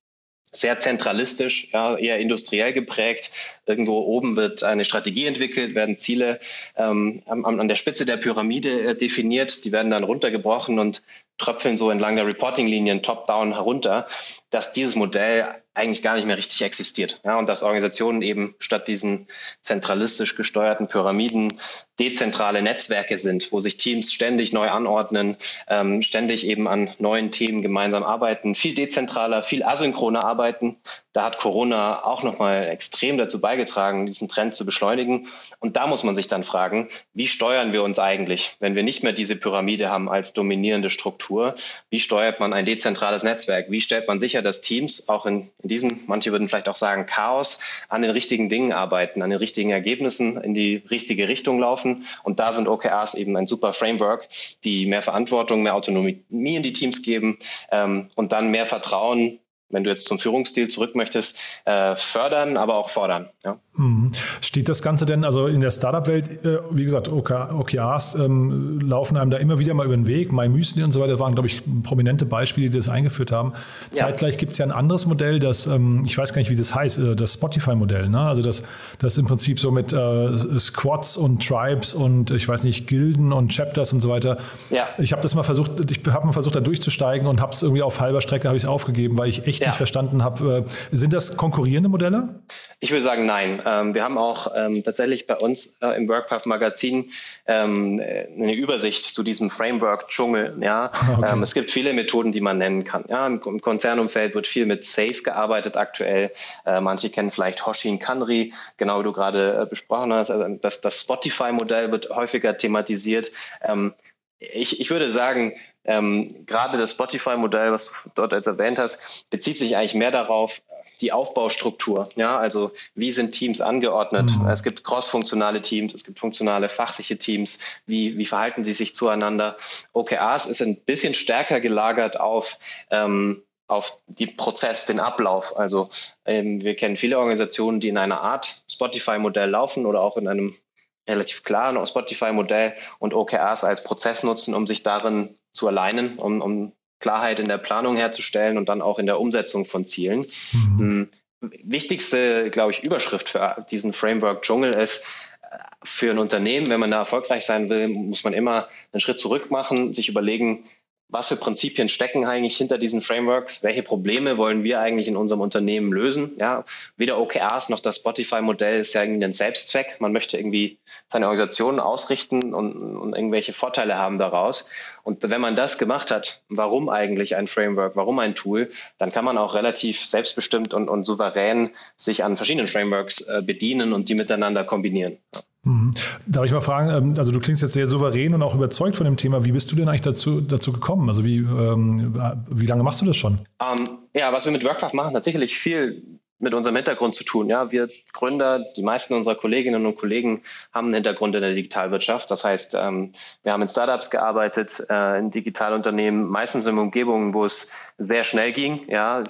sehr zentralistisch, ja, eher industriell geprägt. Irgendwo oben wird eine Strategie entwickelt, werden Ziele ähm, an, an, der Spitze der Pyramide äh, definiert, die werden dann runtergebrochen und tröpfeln so entlang der Reporting-Linien top-down herunter, dass dieses Modell eigentlich gar nicht mehr richtig existiert. Ja, und dass Organisationen eben statt diesen zentralistisch gesteuerten Pyramiden dezentrale Netzwerke sind, wo sich Teams ständig neu anordnen, ähm, ständig eben an neuen Themen gemeinsam arbeiten, viel dezentraler, viel asynchroner arbeiten. Da hat Corona auch nochmal extrem dazu beigetragen, diesen Trend zu beschleunigen. Und da muss man sich dann fragen, wie steuern wir uns eigentlich, wenn wir nicht mehr diese Pyramide haben als dominierende Struktur? Wie steuert man ein dezentrales Netzwerk? Wie stellt man sicher, dass Teams auch in, in diesem, manche würden vielleicht auch sagen, Chaos, an den richtigen Dingen arbeiten, an den richtigen Ergebnissen in die richtige Richtung laufen? Und da sind OKRs eben ein super Framework, die mehr Verantwortung, mehr Autonomie in die Teams geben ähm, und dann mehr Vertrauen wenn du jetzt zum Führungsstil zurück möchtest, äh, fördern, aber auch fordern. Ja. Mhm. Steht das Ganze denn, also in der Startup-Welt, äh, wie gesagt, OKRs ähm, laufen einem da immer wieder mal über den Weg. MyMüsli und so weiter waren, glaube ich, prominente Beispiele, die das eingeführt haben. Ja. Zeitgleich gibt es ja ein anderes Modell, das, ähm, ich weiß gar nicht, wie das heißt, äh, das Spotify-Modell. Ne? Also das, das im Prinzip so mit Squads und Tribes und ich weiß nicht, Gilden und Chapters und so weiter. Ja. Ich habe das mal versucht, ich habe mal versucht, da durchzusteigen und habe es irgendwie auf halber Strecke habe ich aufgegeben, weil ich echt ja. nicht verstanden habe. Äh, sind das konkurrierende Modelle? Ich würde sagen, nein. Ähm, wir haben auch ähm, tatsächlich bei uns äh, im WorkPath Magazin ähm, eine Übersicht zu diesem Framework-Dschungel. Ja? [laughs] Okay. Es gibt viele Methoden, die man nennen kann. Ja? Im, Konzernumfeld wird viel mit Safe gearbeitet aktuell. Äh, manche kennen vielleicht Hoshin Kanri, genau wie du gerade äh, besprochen hast. Also das, das Spotify-Modell wird häufiger thematisiert. Ich, ich würde sagen, ähm, gerade das Spotify-Modell, was du dort als erwähnt hast, bezieht sich eigentlich mehr darauf, die Aufbaustruktur. Ja, also wie sind Teams angeordnet? Mhm. Es gibt crossfunktionale Teams, es gibt funktionale fachliche Teams. Wie, wie verhalten sie sich zueinander? OKRs ist ein bisschen stärker gelagert auf ähm, auf den Prozess, den Ablauf. Also ähm, wir kennen viele Organisationen, die in einer Art Spotify-Modell laufen oder auch in einem relativ klaren Spotify-Modell und OKRs als Prozess nutzen, um sich darin zu alignen, um, um Klarheit in der Planung herzustellen und dann auch in der Umsetzung von Zielen. Mhm. Hm, wichtigste, glaube ich, Überschrift für diesen Framework Dschungel ist, äh, für ein Unternehmen, wenn man da erfolgreich sein will, muss man immer einen Schritt zurück machen, sich überlegen, was für Prinzipien stecken eigentlich hinter diesen Frameworks? Welche Probleme wollen wir eigentlich in unserem Unternehmen lösen? Ja, weder OKRs noch das Spotify-Modell ist ja irgendwie ein Selbstzweck. Man möchte irgendwie seine Organisation ausrichten und, und irgendwelche Vorteile haben daraus. Und wenn man das gemacht hat, warum eigentlich ein Framework, warum ein Tool, dann kann man auch relativ selbstbestimmt und, und souverän sich an verschiedenen Frameworks äh, bedienen und die miteinander kombinieren. Ja. Mhm. Darf ich mal fragen, ähm, also du klingst jetzt sehr souverän und auch überzeugt von dem Thema. Wie bist du denn eigentlich dazu, dazu gekommen? Also wie, ähm, wie lange machst du das schon? Um, ähm, ja, was wir mit Workcraft machen, hat viel mit unserem Hintergrund zu tun. Ja, wir Gründer, die meisten unserer Kolleginnen und Kollegen haben einen Hintergrund in der Digitalwirtschaft. Das heißt, ähm, wir haben in Startups gearbeitet, äh, in Digitalunternehmen, meistens in Umgebungen, wo es sehr schnell ging. Ja,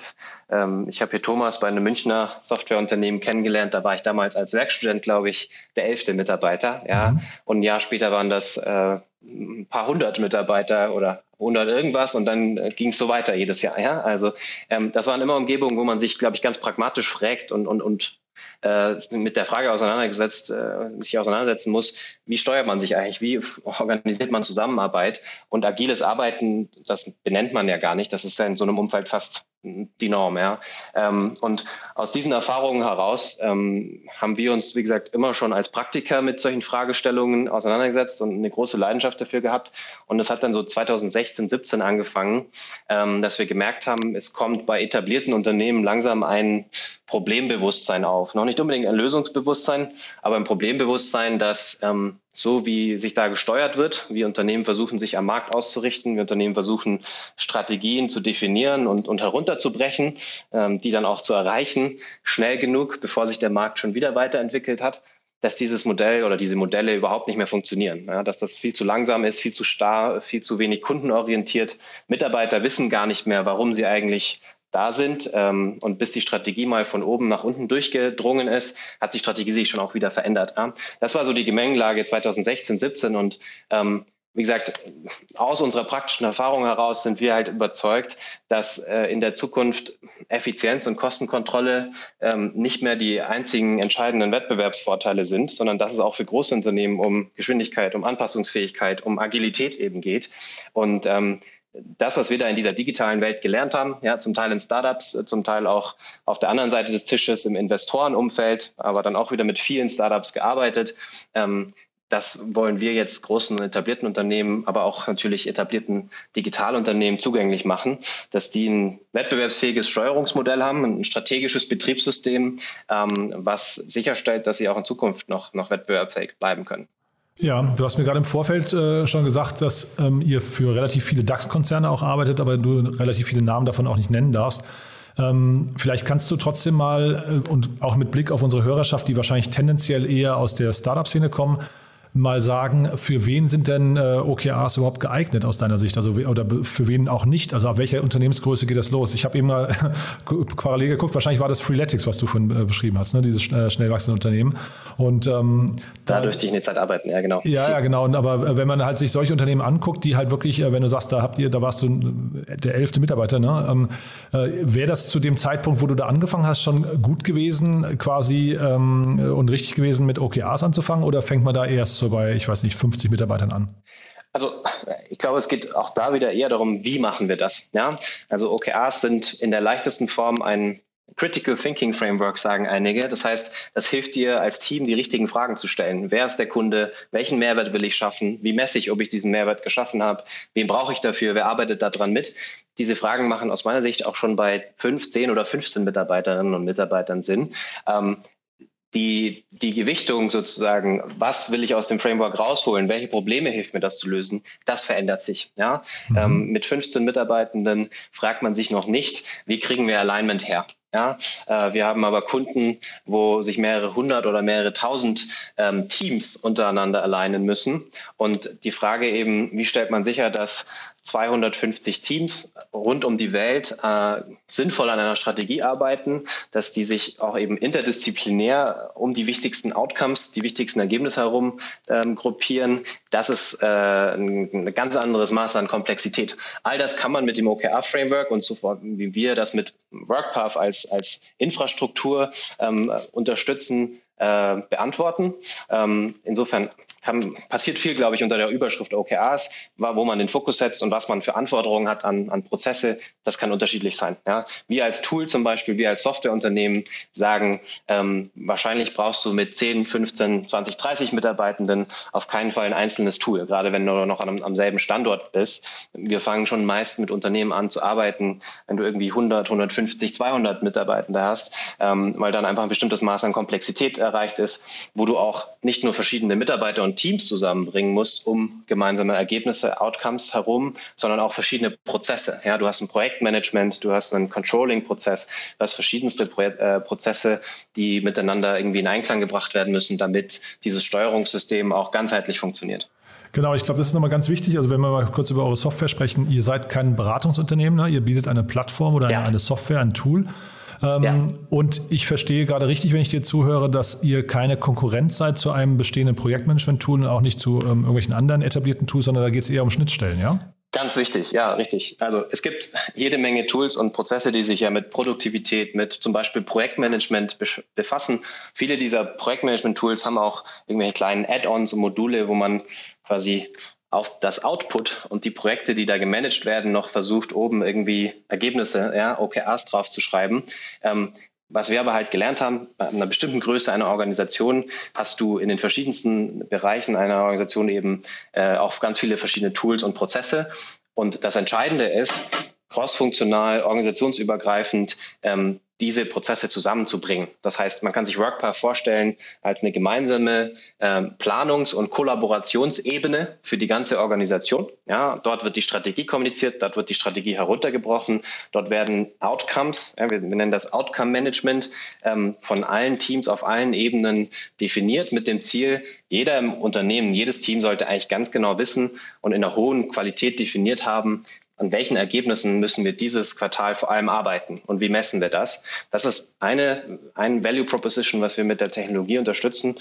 ähm, ich habe hier Thomas bei einem Münchner Softwareunternehmen kennengelernt. Da war ich damals als Werkstudent, glaube ich, der elfte Mitarbeiter. Ja, mhm. und ein Jahr später waren das äh, ein paar hundert Mitarbeiter oder hundert irgendwas und dann äh, ging es so weiter jedes Jahr. Ja? Also ähm, das waren immer Umgebungen, wo man sich, glaube ich, ganz pragmatisch fragt und, und, und äh, mit der Frage auseinandergesetzt, äh, sich auseinandersetzen muss, wie steuert man sich eigentlich, wie organisiert man Zusammenarbeit und agiles Arbeiten, das benennt man ja gar nicht, das ist ja in so einem Umfeld fast die Norm, ja. Ähm, und aus diesen Erfahrungen heraus ähm, haben wir uns, wie gesagt, immer schon als Praktiker mit solchen Fragestellungen auseinandergesetzt und eine große Leidenschaft dafür gehabt. Und es hat dann so 2016, 17 angefangen, ähm, dass wir gemerkt haben, es kommt bei etablierten Unternehmen langsam ein Problembewusstsein auf. Noch nicht unbedingt ein Lösungsbewusstsein, aber ein Problembewusstsein, dass ähm, so wie sich da gesteuert wird, wie Unternehmen versuchen, sich am Markt auszurichten, wie Unternehmen versuchen, Strategien zu definieren und, und herunterzubrechen, ähm, die dann auch zu erreichen, schnell genug, bevor sich der Markt schon wieder weiterentwickelt hat, dass dieses Modell oder diese Modelle überhaupt nicht mehr funktionieren. Ja, dass das viel zu langsam ist, viel zu starr, viel zu wenig kundenorientiert. Mitarbeiter wissen gar nicht mehr, warum sie eigentlich da sind. Ähm, und bis die Strategie mal von oben nach unten durchgedrungen ist, hat die Strategie sich schon auch wieder verändert. Ja? Das war so die Gemengelage 2016, 17 und ähm, wie gesagt, aus unserer praktischen Erfahrung heraus sind wir halt überzeugt, dass äh, in der Zukunft Effizienz und Kostenkontrolle ähm, nicht mehr die einzigen entscheidenden Wettbewerbsvorteile sind, sondern dass es auch für große Unternehmen um Geschwindigkeit, um Anpassungsfähigkeit, um Agilität eben geht. Und ähm, das, was wir da in dieser digitalen Welt gelernt haben, ja, zum Teil in Startups, äh, zum Teil auch auf der anderen Seite des Tisches im Investorenumfeld, aber dann auch wieder mit vielen Startups gearbeitet. Ähm, das wollen wir jetzt großen etablierten Unternehmen, aber auch natürlich etablierten Digitalunternehmen zugänglich machen, dass die ein wettbewerbsfähiges Steuerungsmodell haben, ein strategisches Betriebssystem, ähm, was sicherstellt, dass sie auch in Zukunft noch, noch wettbewerbsfähig bleiben können. Ja, du hast mir gerade im Vorfeld äh, schon gesagt, dass ähm, ihr für relativ viele DAX-Konzerne auch arbeitet, aber du relativ viele Namen davon auch nicht nennen darfst. Ähm, vielleicht kannst du trotzdem mal äh, und auch mit Blick auf unsere Hörerschaft, die wahrscheinlich tendenziell eher aus der Startup-Szene kommen, mal sagen, für wen sind denn äh, OKRs überhaupt geeignet aus deiner Sicht? Also oder für wen auch nicht? Also ab welcher Unternehmensgröße geht das los? Ich habe eben mal [laughs] parallel geguckt, wahrscheinlich war das Freeletics, was du vorhin äh, beschrieben hast, ne? dieses äh, schnell wachsende Unternehmen. Und ähm, da, da dürfte ich eine Zeit arbeiten, ja genau. Ja, ja, genau. Und, aber äh, wenn man halt sich solche Unternehmen anguckt, die halt wirklich, äh, wenn du sagst, da habt ihr, da warst du äh, der elfte Mitarbeiter, ne? Ähm, wäre das zu dem Zeitpunkt, wo du da angefangen hast, schon gut gewesen, quasi ähm, und richtig gewesen, mit OKRs anzufangen? Oder fängt man da erst so bei, ich weiß nicht, 50 Mitarbeitern an? Also ich glaube, es geht auch da wieder eher darum, wie machen wir das. Ja? Also OKRs sind in der leichtesten Form ein Critical Thinking Framework sagen einige. Das heißt, das hilft dir als Team, die richtigen Fragen zu stellen. Wer ist der Kunde? Welchen Mehrwert will ich schaffen? Wie messe ich, ob ich diesen Mehrwert geschaffen habe? Wen brauche ich dafür? Wer arbeitet daran mit? Diese Fragen machen aus meiner Sicht auch schon bei 5, 10 oder 15 Mitarbeiterinnen und Mitarbeitern Sinn. Ähm, die, die Gewichtung sozusagen, was will ich aus dem Framework rausholen, welche Probleme hilft mir das zu lösen, das verändert sich. Ja? Mhm. Ähm, mit 15 Mitarbeitenden fragt man sich noch nicht, wie kriegen wir Alignment her? Ja, äh, wir haben aber Kunden, wo sich mehrere hundert oder mehrere tausend ähm, Teams untereinander alignen müssen. Und die Frage eben, wie stellt man sicher, dass 250 Teams rund um die Welt äh, sinnvoll an einer Strategie arbeiten, dass die sich auch eben interdisziplinär um die wichtigsten Outcomes, die wichtigsten Ergebnisse herum ähm, gruppieren. Das ist äh, ein, ein, ganz anderes Maß an Komplexität. All das kann man mit dem OKR-Framework und so wie wir das mit WorkPath als, als Infrastruktur ähm, unterstützen, äh, beantworten. Ähm, insofern kann, passiert viel, glaube ich, unter der Überschrift OKRs, wo man den Fokus setzt und was man für Anforderungen hat an, an Prozesse. Das kann unterschiedlich sein. Ja. Wir als Tool zum Beispiel, wir als Softwareunternehmen sagen, ähm, wahrscheinlich brauchst du mit 10, 15, 20, 30 Mitarbeitenden auf keinen Fall ein einzelnes Tool, gerade wenn du noch am, am selben Standort bist. Wir fangen schon meist mit Unternehmen an zu arbeiten, wenn du irgendwie 100, 150, 200 Mitarbeitende hast, ähm, weil dann einfach ein bestimmtes Maß an Komplexität erreicht ist, wo du auch nicht nur verschiedene Mitarbeiter und Teams zusammenbringen musst, um gemeinsame Ergebnisse, Outcomes herum, sondern auch verschiedene Prozesse. Ja, du hast ein Projektmanagement, du hast einen Controlling-Prozess, du hast verschiedenste Pro äh, Prozesse, die miteinander irgendwie in Einklang gebracht werden müssen, damit dieses Steuerungssystem auch ganzheitlich funktioniert. Genau, ich glaube, das ist nochmal ganz wichtig. Also wenn wir mal kurz über eure Software sprechen, ihr seid kein Beratungsunternehmen, ne? ihr bietet eine Plattform oder ja. eine, eine Software, ein Tool. Ähm, ja. Und ich verstehe gerade richtig, wenn ich dir zuhöre, dass ihr keine Konkurrenz seid zu einem bestehenden Projektmanagement-Tool und auch nicht zu ähm, irgendwelchen anderen etablierten Tools, sondern da geht es eher um Schnittstellen, ja? Ganz wichtig, ja, richtig. Also es gibt jede Menge Tools und Prozesse, die sich ja mit Produktivität, mit zum Beispiel Projektmanagement befassen. Viele dieser Projektmanagement-Tools haben auch irgendwelche kleinen Add-ons und Module, wo man quasi auf das Output und die Projekte, die da gemanagt werden, noch versucht, oben irgendwie Ergebnisse, ja, OKRs drauf zu schreiben. Ähm, was wir aber halt gelernt haben, bei einer bestimmten Größe einer Organisation hast du in den verschiedensten Bereichen einer Organisation eben äh, auch ganz viele verschiedene Tools und Prozesse. Und das Entscheidende ist, crossfunktional, organisationsübergreifend ähm, diese Prozesse zusammenzubringen. Das heißt, man kann sich WorkPath vorstellen als eine gemeinsame ähm, Planungs- und Kollaborationsebene für die ganze Organisation. Ja, dort wird die Strategie kommuniziert, dort wird die Strategie heruntergebrochen, dort werden Outcomes, ja, wir, wir, nennen das Outcome Management, ähm, von allen Teams auf allen Ebenen definiert mit dem Ziel, jeder im Unternehmen, jedes Team sollte eigentlich ganz genau wissen und in einer hohen Qualität definiert haben, an welchen Ergebnissen müssen wir dieses Quartal vor allem arbeiten und wie messen wir das? Das ist eine, ein Value Proposition, was wir mit der Technologie unterstützen.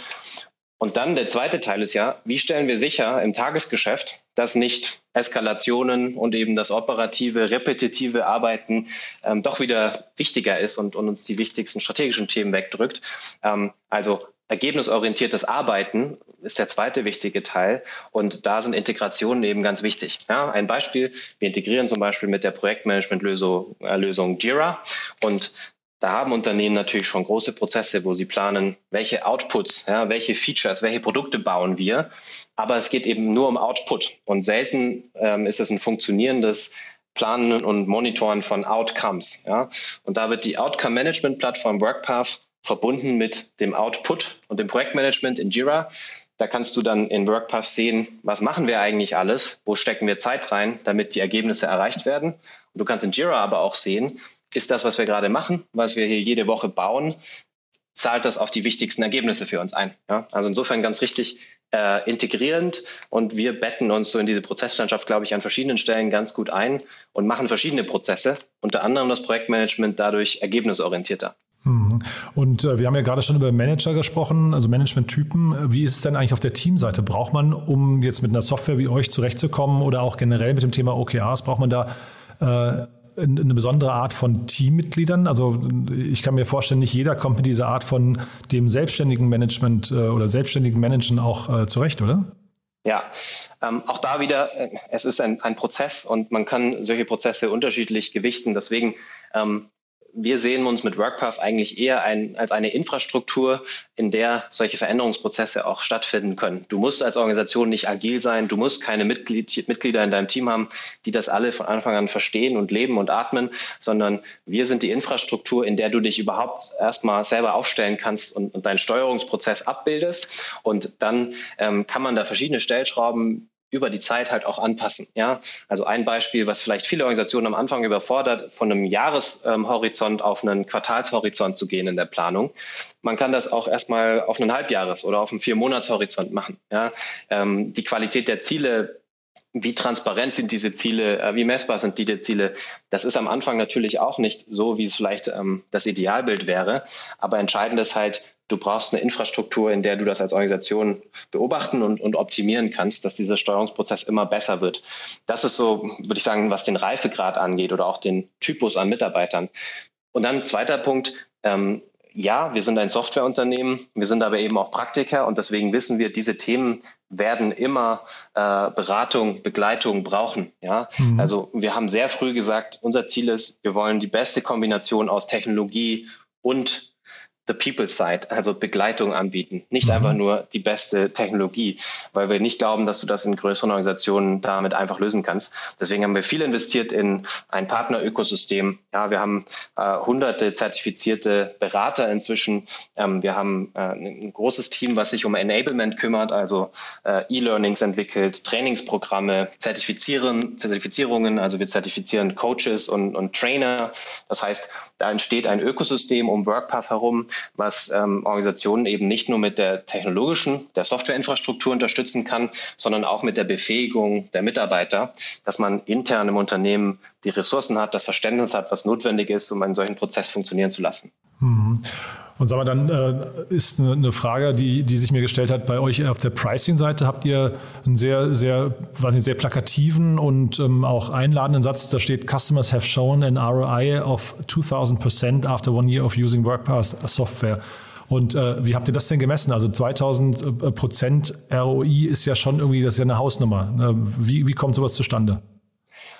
Und dann der zweite Teil ist ja, wie stellen wir sicher im Tagesgeschäft, dass nicht Eskalationen und eben das operative, repetitive Arbeiten ähm, doch wieder wichtiger ist und, und, uns die wichtigsten strategischen Themen wegdrückt. Ähm, also ergebnisorientiertes Arbeiten ist der zweite wichtige Teil und da sind Integrationen eben ganz wichtig. Ja, ein Beispiel, wir integrieren zum Beispiel mit der Projektmanagement-Lösung äh, Jira und da haben Unternehmen natürlich schon große Prozesse, wo sie planen, welche Outputs, ja, welche Features, welche Produkte bauen wir. Aber es geht eben nur um Output. Und selten ähm, ist es ein funktionierendes Planen und Monitoren von Outcomes. Ja. Und da wird die Outcome Management Plattform WorkPath verbunden mit dem Output und dem Projektmanagement in Jira. Da kannst du dann in WorkPath sehen, was machen wir eigentlich alles, wo stecken wir Zeit rein, damit die Ergebnisse erreicht werden. Und du kannst in Jira aber auch sehen, ist das, was wir gerade machen, was wir hier jede Woche bauen, zahlt das auf die wichtigsten Ergebnisse für uns ein. Ja? Also insofern ganz richtig äh, integrierend und wir betten uns so in diese Prozesslandschaft, glaube ich, an verschiedenen Stellen ganz gut ein und machen verschiedene Prozesse, unter anderem das Projektmanagement dadurch ergebnisorientierter. Mhm. Und äh, wir haben ja gerade schon über Manager gesprochen, also Managementtypen. Wie ist es denn eigentlich auf der Teamseite? Braucht man, um jetzt mit einer Software wie euch zurechtzukommen oder auch generell mit dem Thema OKRs, braucht man da äh, eine besondere Art von Teammitgliedern? Also ich kann mir vorstellen, nicht jeder kommt mit dieser Art von dem selbstständigen Management äh, oder selbstständigen Managen auch zurecht, oder? Ja, ähm, auch da wieder, es ist ein, ein, Prozess und man kann solche Prozesse unterschiedlich gewichten. Deswegen ähm, wir sehen uns mit WorkPath eigentlich eher ein, als eine Infrastruktur, in der solche Veränderungsprozesse auch stattfinden können. Du musst als Organisation nicht agil sein, du musst keine Mitglied, Mitglieder in deinem Team haben, die das alle von Anfang an verstehen und leben und atmen, sondern wir sind die Infrastruktur, in der du dich überhaupt erstmal selber aufstellen kannst und, und deinen Steuerungsprozess abbildest. Und dann ähm, kann man da verschiedene Stellschrauben über die Zeit halt auch anpassen. Ja, also ein Beispiel, was vielleicht viele Organisationen am Anfang überfordert, von einem Jahreshorizont auf einen Quartalshorizont zu gehen in der Planung. Man kann das auch erstmal auf einen Halbjahres- oder auf einen Viermonatshorizont machen. Ja, ähm, die Qualität der Ziele wie transparent sind diese Ziele, äh, wie messbar sind diese Ziele. Das ist am Anfang natürlich auch nicht so, wie es vielleicht ähm, das Idealbild wäre. Aber entscheidend ist halt, du brauchst eine Infrastruktur, in der du das als Organisation beobachten und, und optimieren kannst, dass dieser Steuerungsprozess immer besser wird. Das ist so, würde ich sagen, was den Reifegrad angeht oder auch den Typus an Mitarbeitern. Und dann zweiter Punkt, ähm, ja, wir sind ein Softwareunternehmen, wir sind aber eben auch Praktiker und deswegen wissen wir, diese Themen werden immer äh, Beratung, Begleitung brauchen. Ja? Mhm. Also wir haben sehr früh gesagt, unser Ziel ist, wir wollen die beste Kombination aus Technologie und the people side, also Begleitung anbieten. Nicht mhm. einfach nur die beste Technologie, weil wir nicht glauben, dass du das in größeren Organisationen damit einfach lösen kannst. Deswegen haben wir viel investiert in ein Partnerökosystem. Ja, wir haben äh, hunderte zertifizierte Berater inzwischen. Ähm, wir haben äh, ein großes Team, was sich um Enablement kümmert, also äh, E-Learnings entwickelt, Trainingsprogramme, Zertifizieren, Zertifizierungen, also wir zertifizieren Coaches und, und Trainer. Das heißt, da entsteht ein Ökosystem um WorkPath herum, was ähm, Organisationen eben nicht nur mit der technologischen, der Softwareinfrastruktur unterstützen kann, sondern auch mit der Befähigung der Mitarbeiter, dass man intern im Unternehmen die Ressourcen hat, das Verständnis hat, was notwendig ist, um einen solchen Prozess funktionieren zu lassen. Mhm. Und sagen wir dann äh, ist eine Frage, die, die sich mir gestellt hat, bei euch auf der Pricing-Seite habt ihr einen sehr, sehr, weiß nicht, sehr plakativen und ähm, auch einladenden Satz, da steht Customers have shown an ROI of 2000% after one year of using WorkPass Software. Und äh, wie habt ihr das denn gemessen? Also 2000 Prozent ROI ist ja schon irgendwie, das ist ja eine Hausnummer. Äh, wie, wie kommt sowas zustande?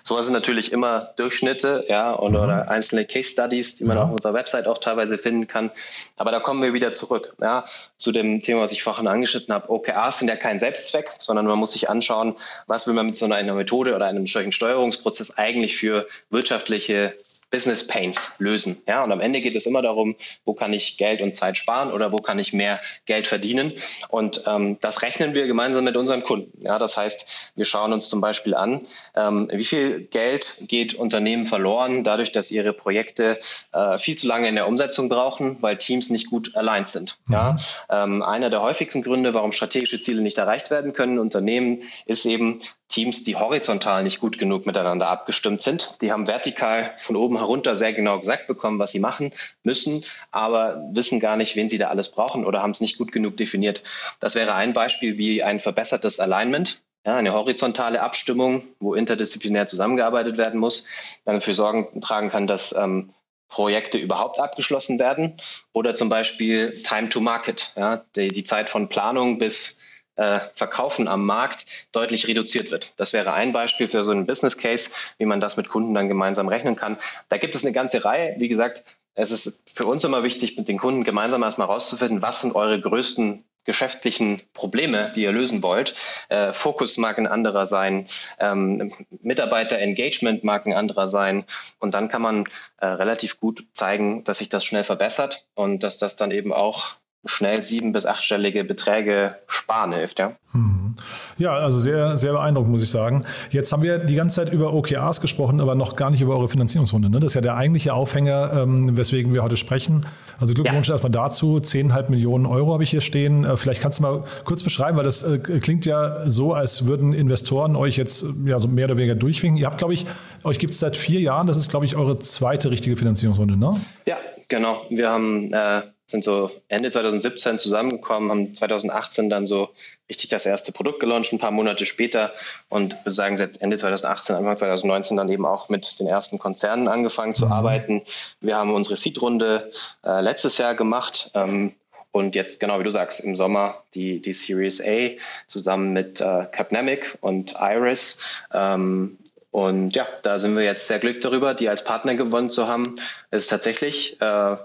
Sowas sind natürlich immer Durchschnitte, ja, und, mhm. oder einzelne Case Studies, die man ja. auf unserer Website auch teilweise finden kann. Aber da kommen wir wieder zurück, ja, zu dem Thema, was ich vorhin angeschnitten habe. OKRs sind ja kein Selbstzweck, sondern man muss sich anschauen, was will man mit so einer Methode oder einem solchen Steuerungsprozess eigentlich für wirtschaftliche Business Pains lösen. Ja, und am Ende geht es immer darum, wo kann ich Geld und Zeit sparen oder wo kann ich mehr Geld verdienen. Und ähm, das rechnen wir gemeinsam mit unseren Kunden. Ja, das heißt, wir schauen uns zum Beispiel an, ähm, wie viel Geld geht Unternehmen verloren, dadurch, dass ihre Projekte äh, viel zu lange in der Umsetzung brauchen, weil Teams nicht gut aligned sind. Mhm. Ja, ähm, einer der häufigsten Gründe, warum strategische Ziele nicht erreicht werden können, Unternehmen, ist eben, Teams, die horizontal nicht gut genug miteinander abgestimmt sind. Die haben vertikal von oben herunter sehr genau gesagt bekommen, was sie machen müssen, aber wissen gar nicht, wen sie da alles brauchen oder haben es nicht gut genug definiert. Das wäre ein Beispiel wie ein verbessertes Alignment. Ja, eine horizontale Abstimmung, wo interdisziplinär zusammengearbeitet werden muss, dann dafür Sorgen tragen kann, dass ähm, Projekte überhaupt abgeschlossen werden oder zum Beispiel Time to Market, ja, die, die Zeit von Planung bis äh, Verkaufen am Markt deutlich reduziert wird. Das wäre ein Beispiel für so einen Business Case, wie man das mit Kunden dann gemeinsam rechnen kann. Da gibt es eine ganze Reihe. Wie gesagt, es ist für uns immer wichtig, mit den Kunden gemeinsam erstmal rauszufinden, was sind eure größten geschäftlichen Probleme, die ihr lösen wollt. Äh, Fokus mag ein anderer sein, ähm, Mitarbeiter-Engagement mag ein anderer sein. Und dann kann man äh, relativ gut zeigen, dass sich das schnell verbessert und dass das dann eben auch schnell sieben- bis achtstellige Beträge sparen hilft. Ja? Hm. ja, also sehr, sehr beeindruckend, muss ich sagen. Jetzt haben wir die ganze Zeit über OKRs gesprochen, aber noch gar nicht über eure Finanzierungsrunde. Ne? Das ist ja der eigentliche Aufhänger, ähm, weswegen wir heute sprechen. Also Glückwunsch ja. erstmal dazu. 10,5 Millionen Euro habe ich hier stehen. Äh, vielleicht kannst du mal kurz beschreiben, weil das äh, klingt ja so, als würden Investoren euch jetzt ja, so mehr oder weniger durchwinken. Ihr habt, glaube ich, euch gibt es seit vier Jahren. Das ist, glaube ich, eure zweite richtige Finanzierungsrunde, ne? Ja, genau. Wir haben äh sind so Ende 2017 zusammengekommen, haben 2018 dann so richtig das erste Produkt gelauncht, ein paar Monate später und würde sagen, seit Ende 2018, Anfang 2019 dann eben auch mit den ersten Konzernen angefangen zu mhm. arbeiten. Wir haben unsere Seed-Runde äh, letztes Jahr gemacht. Ähm, und jetzt, genau wie du sagst, im Sommer die, die Series A zusammen mit äh, Capnamic und Iris. Ähm, Und ja, da sind wir jetzt sehr glücklich darüber, die als Partner gewonnen zu haben. Es ist tatsächlich äh,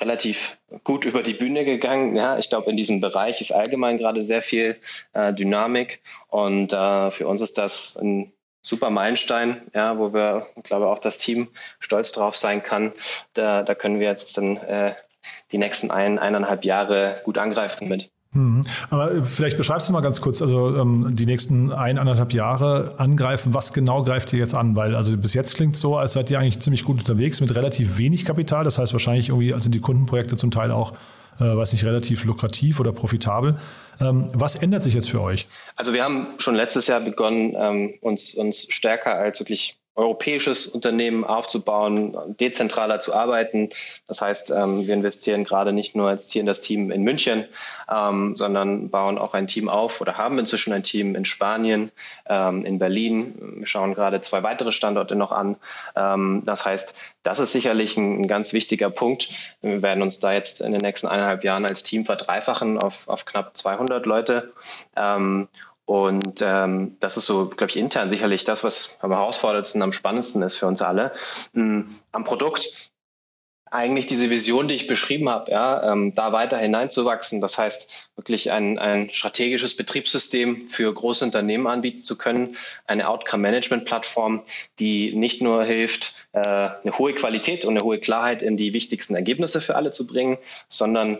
relativ gut über die Bühne gegangen. Ja, ich glaube, in diesem Bereich ist allgemein gerade sehr viel äh, Dynamik und äh, für uns ist das ein super Meilenstein, ja, wo wir, glaube auch das Team stolz drauf sein kann. Da, da können wir jetzt dann äh, die nächsten ein, eineinhalb Jahre gut angreifen mit. Mhm. Aber vielleicht beschreibst du mal ganz kurz, also ähm, die nächsten ein, anderthalb Jahre angreifen. Was genau greift ihr jetzt an? Weil also bis jetzt klingt es so, als seid ihr eigentlich ziemlich gut unterwegs mit relativ wenig Kapital. Das heißt wahrscheinlich irgendwie sind die Kundenprojekte zum Teil auch, äh, weiß nicht, relativ lukrativ oder profitabel. Ähm, was ändert sich jetzt für euch? Also wir haben schon letztes Jahr begonnen, ähm, uns, uns stärker als wirklich europäisches Unternehmen aufzubauen, dezentraler zu arbeiten. Das heißt, ähm, wir investieren gerade nicht nur jetzt hier in das Team in München, ähm, sondern bauen auch ein Team auf oder haben inzwischen ein Team in Spanien, ähm, in Berlin. Wir schauen gerade zwei weitere Standorte noch an. das heißt, das ist sicherlich ein, ganz wichtiger Punkt. Wir werden uns da jetzt in den nächsten eineinhalb Jahren als Team verdreifachen auf, auf knapp 200 Leute. Und ähm, das ist so, glaube ich, intern sicherlich das, was am herausforderndsten, am spannendsten ist für uns alle. Mhm. Am Produkt eigentlich diese Vision, die ich beschrieben habe, ja, ähm, da weiter hineinzuwachsen. Das heißt, wirklich ein, ein strategisches Betriebssystem für große Unternehmen anbieten zu können, eine Outcome-Management-Plattform, die nicht nur hilft, äh, eine hohe Qualität und eine hohe Klarheit in die wichtigsten Ergebnisse für alle zu bringen, sondern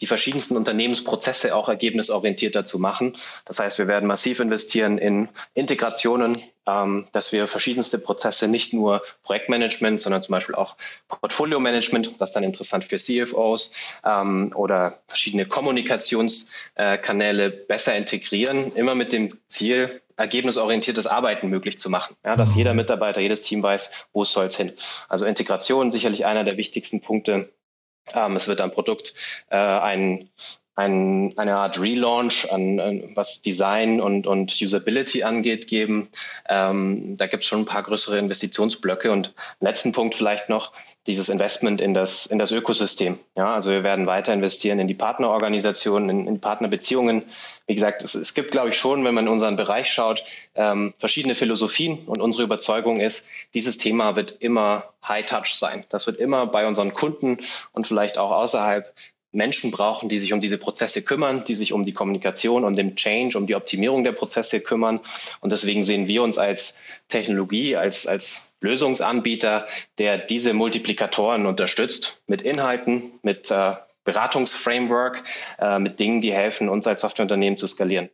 die verschiedensten Unternehmensprozesse auch ergebnisorientierter zu machen. Das heißt, wir werden massiv investieren in Integrationen, ähm, dass wir verschiedenste Prozesse, nicht nur Projektmanagement, sondern zum Beispiel auch Portfolio-Management, was dann interessant für CFOs ähm, oder verschiedene Kommunikationskanäle äh, besser integrieren, immer mit dem Ziel, ergebnisorientiertes Arbeiten möglich zu machen. Ja, dass jeder Mitarbeiter, jedes Team weiß, wo es soll hin. Also Integration sicherlich einer der wichtigsten Punkte ähm, es wird am Produkt äh, ein, ein, eine Art Relaunch an, an, was Design und, und Usability angeht geben. Ähm, da gibt es schon ein paar größere Investitionsblöcke und letzten Punkt vielleicht noch dieses Investment in das, in das Ökosystem. Ja, also wir werden weiter investieren in die Partnerorganisationen, in, in Partnerbeziehungen. Wie gesagt, es, es gibt, glaube ich, schon, wenn man in unseren Bereich schaut, ähm, verschiedene Philosophien und unsere Überzeugung ist, dieses Thema wird immer High Touch sein. Das wird immer bei unseren Kunden und vielleicht auch außerhalb Menschen brauchen, die sich um diese Prozesse kümmern, die sich um die Kommunikation und den Change, um die Optimierung der Prozesse kümmern. Und deswegen sehen wir uns als Technologie, als, als Lösungsanbieter, der diese Multiplikatoren unterstützt mit Inhalten, mit äh, Beratungsframework, äh, mit Dingen, die helfen, uns als Softwareunternehmen zu skalieren.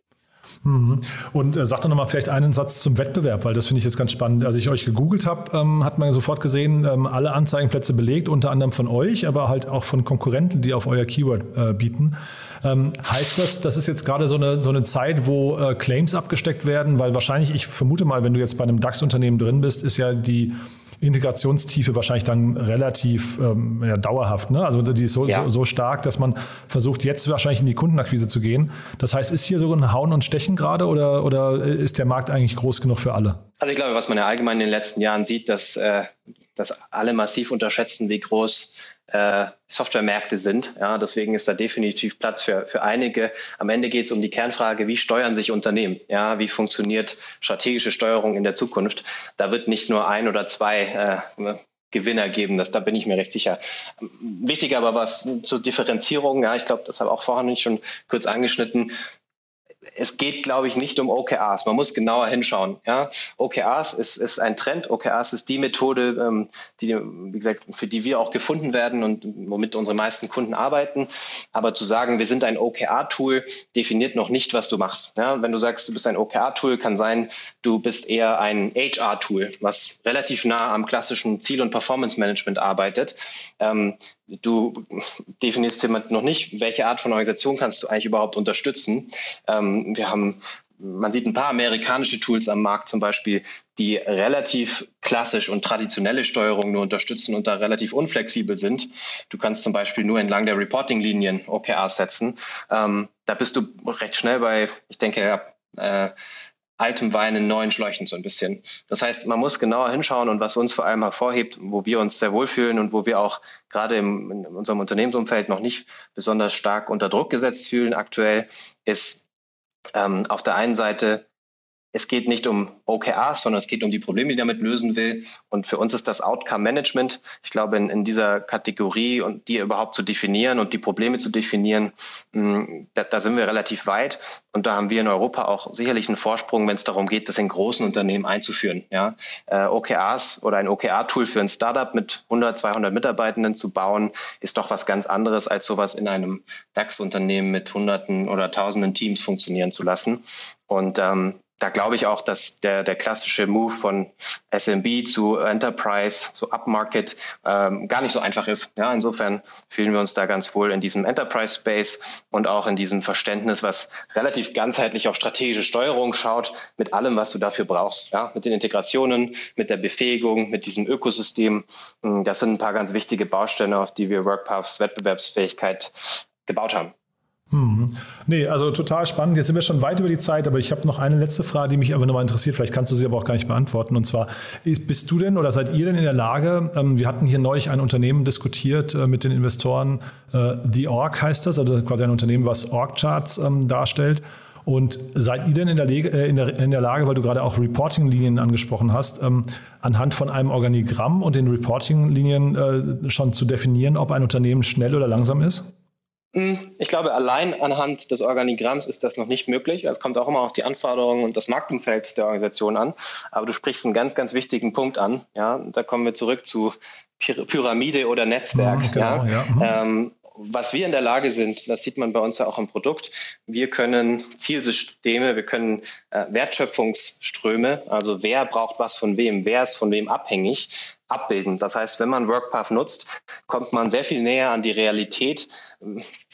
Mhm. Und äh, sag doch nochmal vielleicht einen Satz zum Wettbewerb, weil das finde ich jetzt ganz spannend. Als ich euch gegoogelt habe, ähm, hat man sofort gesehen, ähm, alle Anzeigenplätze belegt, unter anderem von euch, aber halt auch von Konkurrenten, die auf euer Keyword äh, bieten. Ähm, heißt das, das ist jetzt gerade so eine, so eine Zeit, wo äh, Claims abgesteckt werden? Weil wahrscheinlich, ich vermute mal, wenn du jetzt bei einem DAX-Unternehmen drin bist, ist ja die Integrationstiefe wahrscheinlich dann relativ ähm, ja, dauerhaft. Ne? Also die ist so, ja. so, so, stark, dass man versucht, jetzt wahrscheinlich in die Kundenakquise zu gehen. Das heißt, ist hier so ein Hauen und Stechen gerade oder, oder ist der Markt eigentlich groß genug für alle? Also ich glaube, was man ja allgemein in den letzten Jahren sieht, dass, äh, dass alle massiv unterschätzen, wie groß äh, Softwaremärkte sind. Ja, deswegen ist da definitiv Platz für, für einige. Am Ende geht es um die Kernfrage, wie steuern sich Unternehmen? Ja, wie funktioniert strategische Steuerung in der Zukunft? Da wird nicht nur ein oder zwei äh, Gewinner geben. Das, da bin ich mir recht sicher. Wichtig aber was zur Differenzierung. Ja, ich glaube, das habe ich auch vorhin schon kurz angeschnitten es geht, glaube ich, nicht um OKRs. Man muss genauer hinschauen. Ja? OKRs ist, ist ein Trend. OKRs ist die Methode, ähm, die, wie gesagt, für die wir auch gefunden werden und womit unsere meisten Kunden arbeiten. Aber zu sagen, wir sind ein OKR-Tool, definiert noch nicht, was du machst. Ja? Wenn du sagst, du bist ein OKR-Tool, kann sein, du bist eher ein HR-Tool, was relativ nah am klassischen Ziel- und Performance-Management arbeitet. Ähm, du definierst jemand noch nicht, welche Art von Organisation kannst du eigentlich überhaupt unterstützen. Ähm, wir haben man sieht ein paar amerikanische Tools am Markt zum Beispiel, die relativ klassisch und traditionelle Steuerung nur unterstützen und da relativ unflexibel sind. Du kannst zum Beispiel nur entlang der Reporting-Linien OKRs setzen. Ähm, da bist du recht schnell bei, ich denke, äh, altem Wein in neuen Schläuchen so ein bisschen. Das heißt, man muss genauer hinschauen und was uns vor allem hervorhebt, wo wir uns sehr wohlfühlen und wo wir auch gerade im, in unserem Unternehmensumfeld noch nicht besonders stark unter Druck gesetzt fühlen aktuell, ist ähm, auf der einen Seite es geht nicht um OKRs, sondern es geht um die Probleme, die damit lösen will. Und für uns ist das Outcome Management. Ich glaube, in, in dieser Kategorie und die überhaupt zu definieren und die Probleme zu definieren, mh, hm, da, da, sind wir relativ weit. Und da haben wir in Europa auch sicherlich einen Vorsprung, wenn es darum geht, das in großen Unternehmen einzuführen. Ja? Äh, OKRs oder ein OKR-Tool für ein Startup mit 100, 200 Mitarbeitenden zu bauen, ist doch was ganz anderes, als sowas in einem DAX-Unternehmen mit Hunderten oder Tausenden Teams funktionieren zu lassen. Und ähm, da glaube ich auch, dass der, der klassische Move von SMB zu Enterprise, so Upmarket, ähm, gar nicht so einfach ist. Ja, insofern fühlen wir uns da ganz wohl in diesem Enterprise Space und auch in diesem Verständnis, was relativ ganzheitlich auf strategische Steuerung schaut, mit allem, was du dafür brauchst. Ja, mit den Integrationen, mit der Befähigung, mit diesem Ökosystem. Hm, das sind ein paar ganz wichtige Bausteine, auf die wir WorkPaths Wettbewerbsfähigkeit gebaut haben. Hm. Nee, also total spannend. Jetzt sind wir schon weit über die Zeit, aber ich habe noch eine letzte Frage, die mich aber nochmal interessiert. Vielleicht kannst du sie aber auch gar nicht beantworten. Und zwar, bist du denn oder seid ihr denn in der Lage, ähm, wir hatten hier neulich ein Unternehmen diskutiert äh, mit den Investoren, äh, The Org heißt das, also quasi ein Unternehmen, was Org-Charts ähm, darstellt. Und seid ihr denn in der, äh, in, der, in der, Lage, weil du gerade auch Reporting-Linien angesprochen hast, ähm, anhand von einem Organigramm und den Reporting-Linien äh, schon zu definieren, ob ein Unternehmen schnell oder langsam ist? Hm, ich glaube, allein anhand des Organigramms ist das noch nicht möglich. Es kommt auch immer auf die Anforderungen und das Marktumfeld der Organisation an. Aber du sprichst einen ganz, ganz wichtigen Punkt an. Ja, da kommen wir zurück zu Pyramide oder Netzwerk. Ja, genau, ja. ja. Mhm. Ähm, was wir in der Lage sind, das sieht man bei uns ja auch im Produkt, wir können Zielsysteme, wir können äh, Wertschöpfungsströme, also wer braucht was von wem, wer ist von wem abhängig, abbilden. Das heißt, wenn man WorkPath nutzt, kommt man sehr viel näher an die Realität,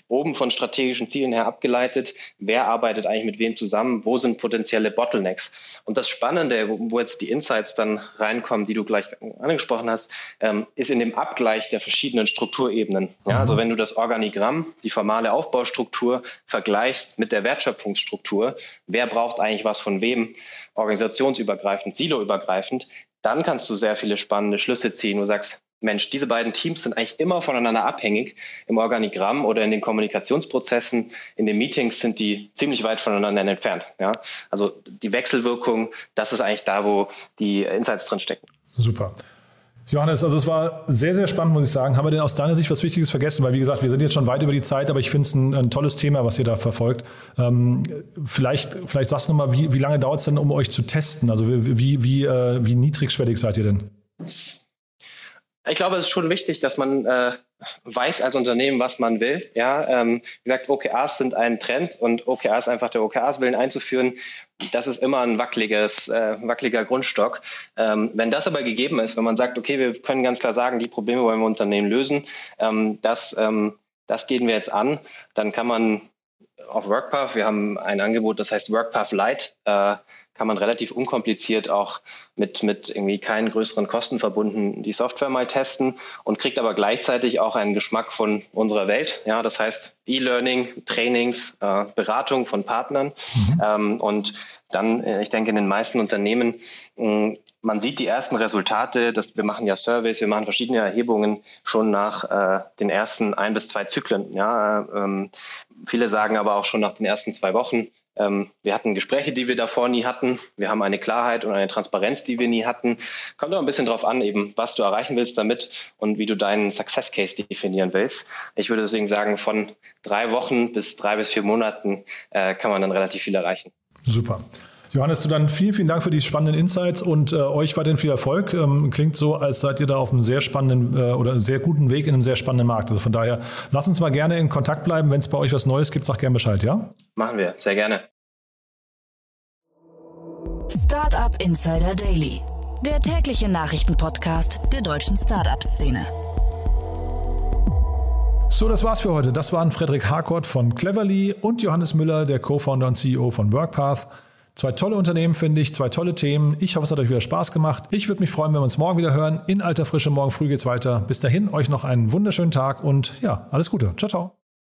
oben von strategischen Zielen her abgeleitet, wer arbeitet eigentlich mit wem zusammen, wo sind potenzielle Bottlenecks. Und das Spannende, wo jetzt die Insights dann reinkommen, die du gleich angesprochen hast, ähm, ist in dem Abgleich der verschiedenen Strukturebenen. Ja, also wenn du das Organigramm, die formale Aufbaustruktur vergleichst mit der Wertschöpfungsstruktur, wer braucht eigentlich was von wem, organisationsübergreifend, siloübergreifend, dann kannst du sehr viele spannende Schlüsse ziehen. Du sagst, Mensch, diese beiden Teams sind eigentlich immer voneinander abhängig. Im Organigramm oder in den Kommunikationsprozessen, in den Meetings sind die ziemlich weit voneinander entfernt. Ja? Also die Wechselwirkung, das ist eigentlich da, wo die Insights drin stecken. Super. Johannes, also es war sehr, sehr spannend, muss ich sagen. Haben wir denn aus deiner Sicht was Wichtiges vergessen? Weil, wie gesagt, wir sind jetzt schon weit über die Zeit, aber ich finde es ein, ein, tolles Thema, was ihr da verfolgt. Ähm, vielleicht, vielleicht sagst du nochmal, wie, wie lange dauert es denn, um euch zu testen? Also wie, wie, äh, wie niedrigschwellig seid ihr denn? Ich glaube, es ist schon wichtig, dass man äh, weiß als Unternehmen, was man will. Ja, ähm, wie gesagt, OKRs sind ein Trend und OKRs einfach der OKRs willen einzuführen, das ist immer ein wackeliges, äh, wackeliger Grundstock. Ähm, wenn das aber gegeben ist, wenn man sagt, okay, wir können ganz klar sagen, die Probleme wollen wir Unternehmen lösen, ähm, das, ähm, das gehen wir jetzt an, dann kann man auf WorkPath, wir haben ein Angebot, das heißt WorkPath Lite, äh, kann man relativ unkompliziert auch mit, mit irgendwie keinen größeren Kosten verbunden die Software mal testen und kriegt aber gleichzeitig auch einen Geschmack von unserer Welt. Ja, das heißt E-Learning, Trainings, äh, Beratung von Partnern. Mhm. Ähm, und dann, äh, ich denke, in den meisten Unternehmen, mh, man sieht die ersten Resultate. Das, wir machen ja Surveys, wir machen verschiedene Erhebungen schon nach äh, den ersten ein bis zwei Zyklen. Ja, ähm, viele sagen aber auch schon nach den ersten zwei Wochen, ähm, wir hatten Gespräche, die wir davor nie hatten. Wir haben eine Klarheit und eine Transparenz, die wir nie hatten. Kommt auch ein bisschen drauf an, eben, was du erreichen willst damit und wie du deinen Success Case definieren willst. Ich würde deswegen sagen, von drei Wochen bis drei bis vier Monaten äh, kann man dann relativ viel erreichen. Super. Johannes, du dann vielen, vielen Dank für die spannenden Insights und äh, euch weiterhin viel Erfolg. Ähm, klingt so, als seid ihr da auf einem sehr spannenden äh, oder sehr guten Weg in einem sehr spannenden Markt. Also von daher, lasst uns mal gerne in Kontakt bleiben. Wenn es bei euch was Neues gibt, sag gerne Bescheid, ja? Machen wir, sehr gerne. Startup Insider Daily, der tägliche Nachrichtenpodcast der deutschen Startup-Szene. So, das war's für heute. Das waren Frederik Harkort von Cleverly und Johannes Müller, der Co-Founder und CEO von WorkPath. Zwei tolle Unternehmen, finde ich, zwei tolle Themen. Ich hoffe, es hat euch wieder Spaß gemacht. Ich würde mich freuen, wenn wir uns morgen wieder hören. In alter Frische, morgen früh geht's weiter. Bis dahin, euch noch einen wunderschönen Tag und ja, alles Gute. Ciao, ciao.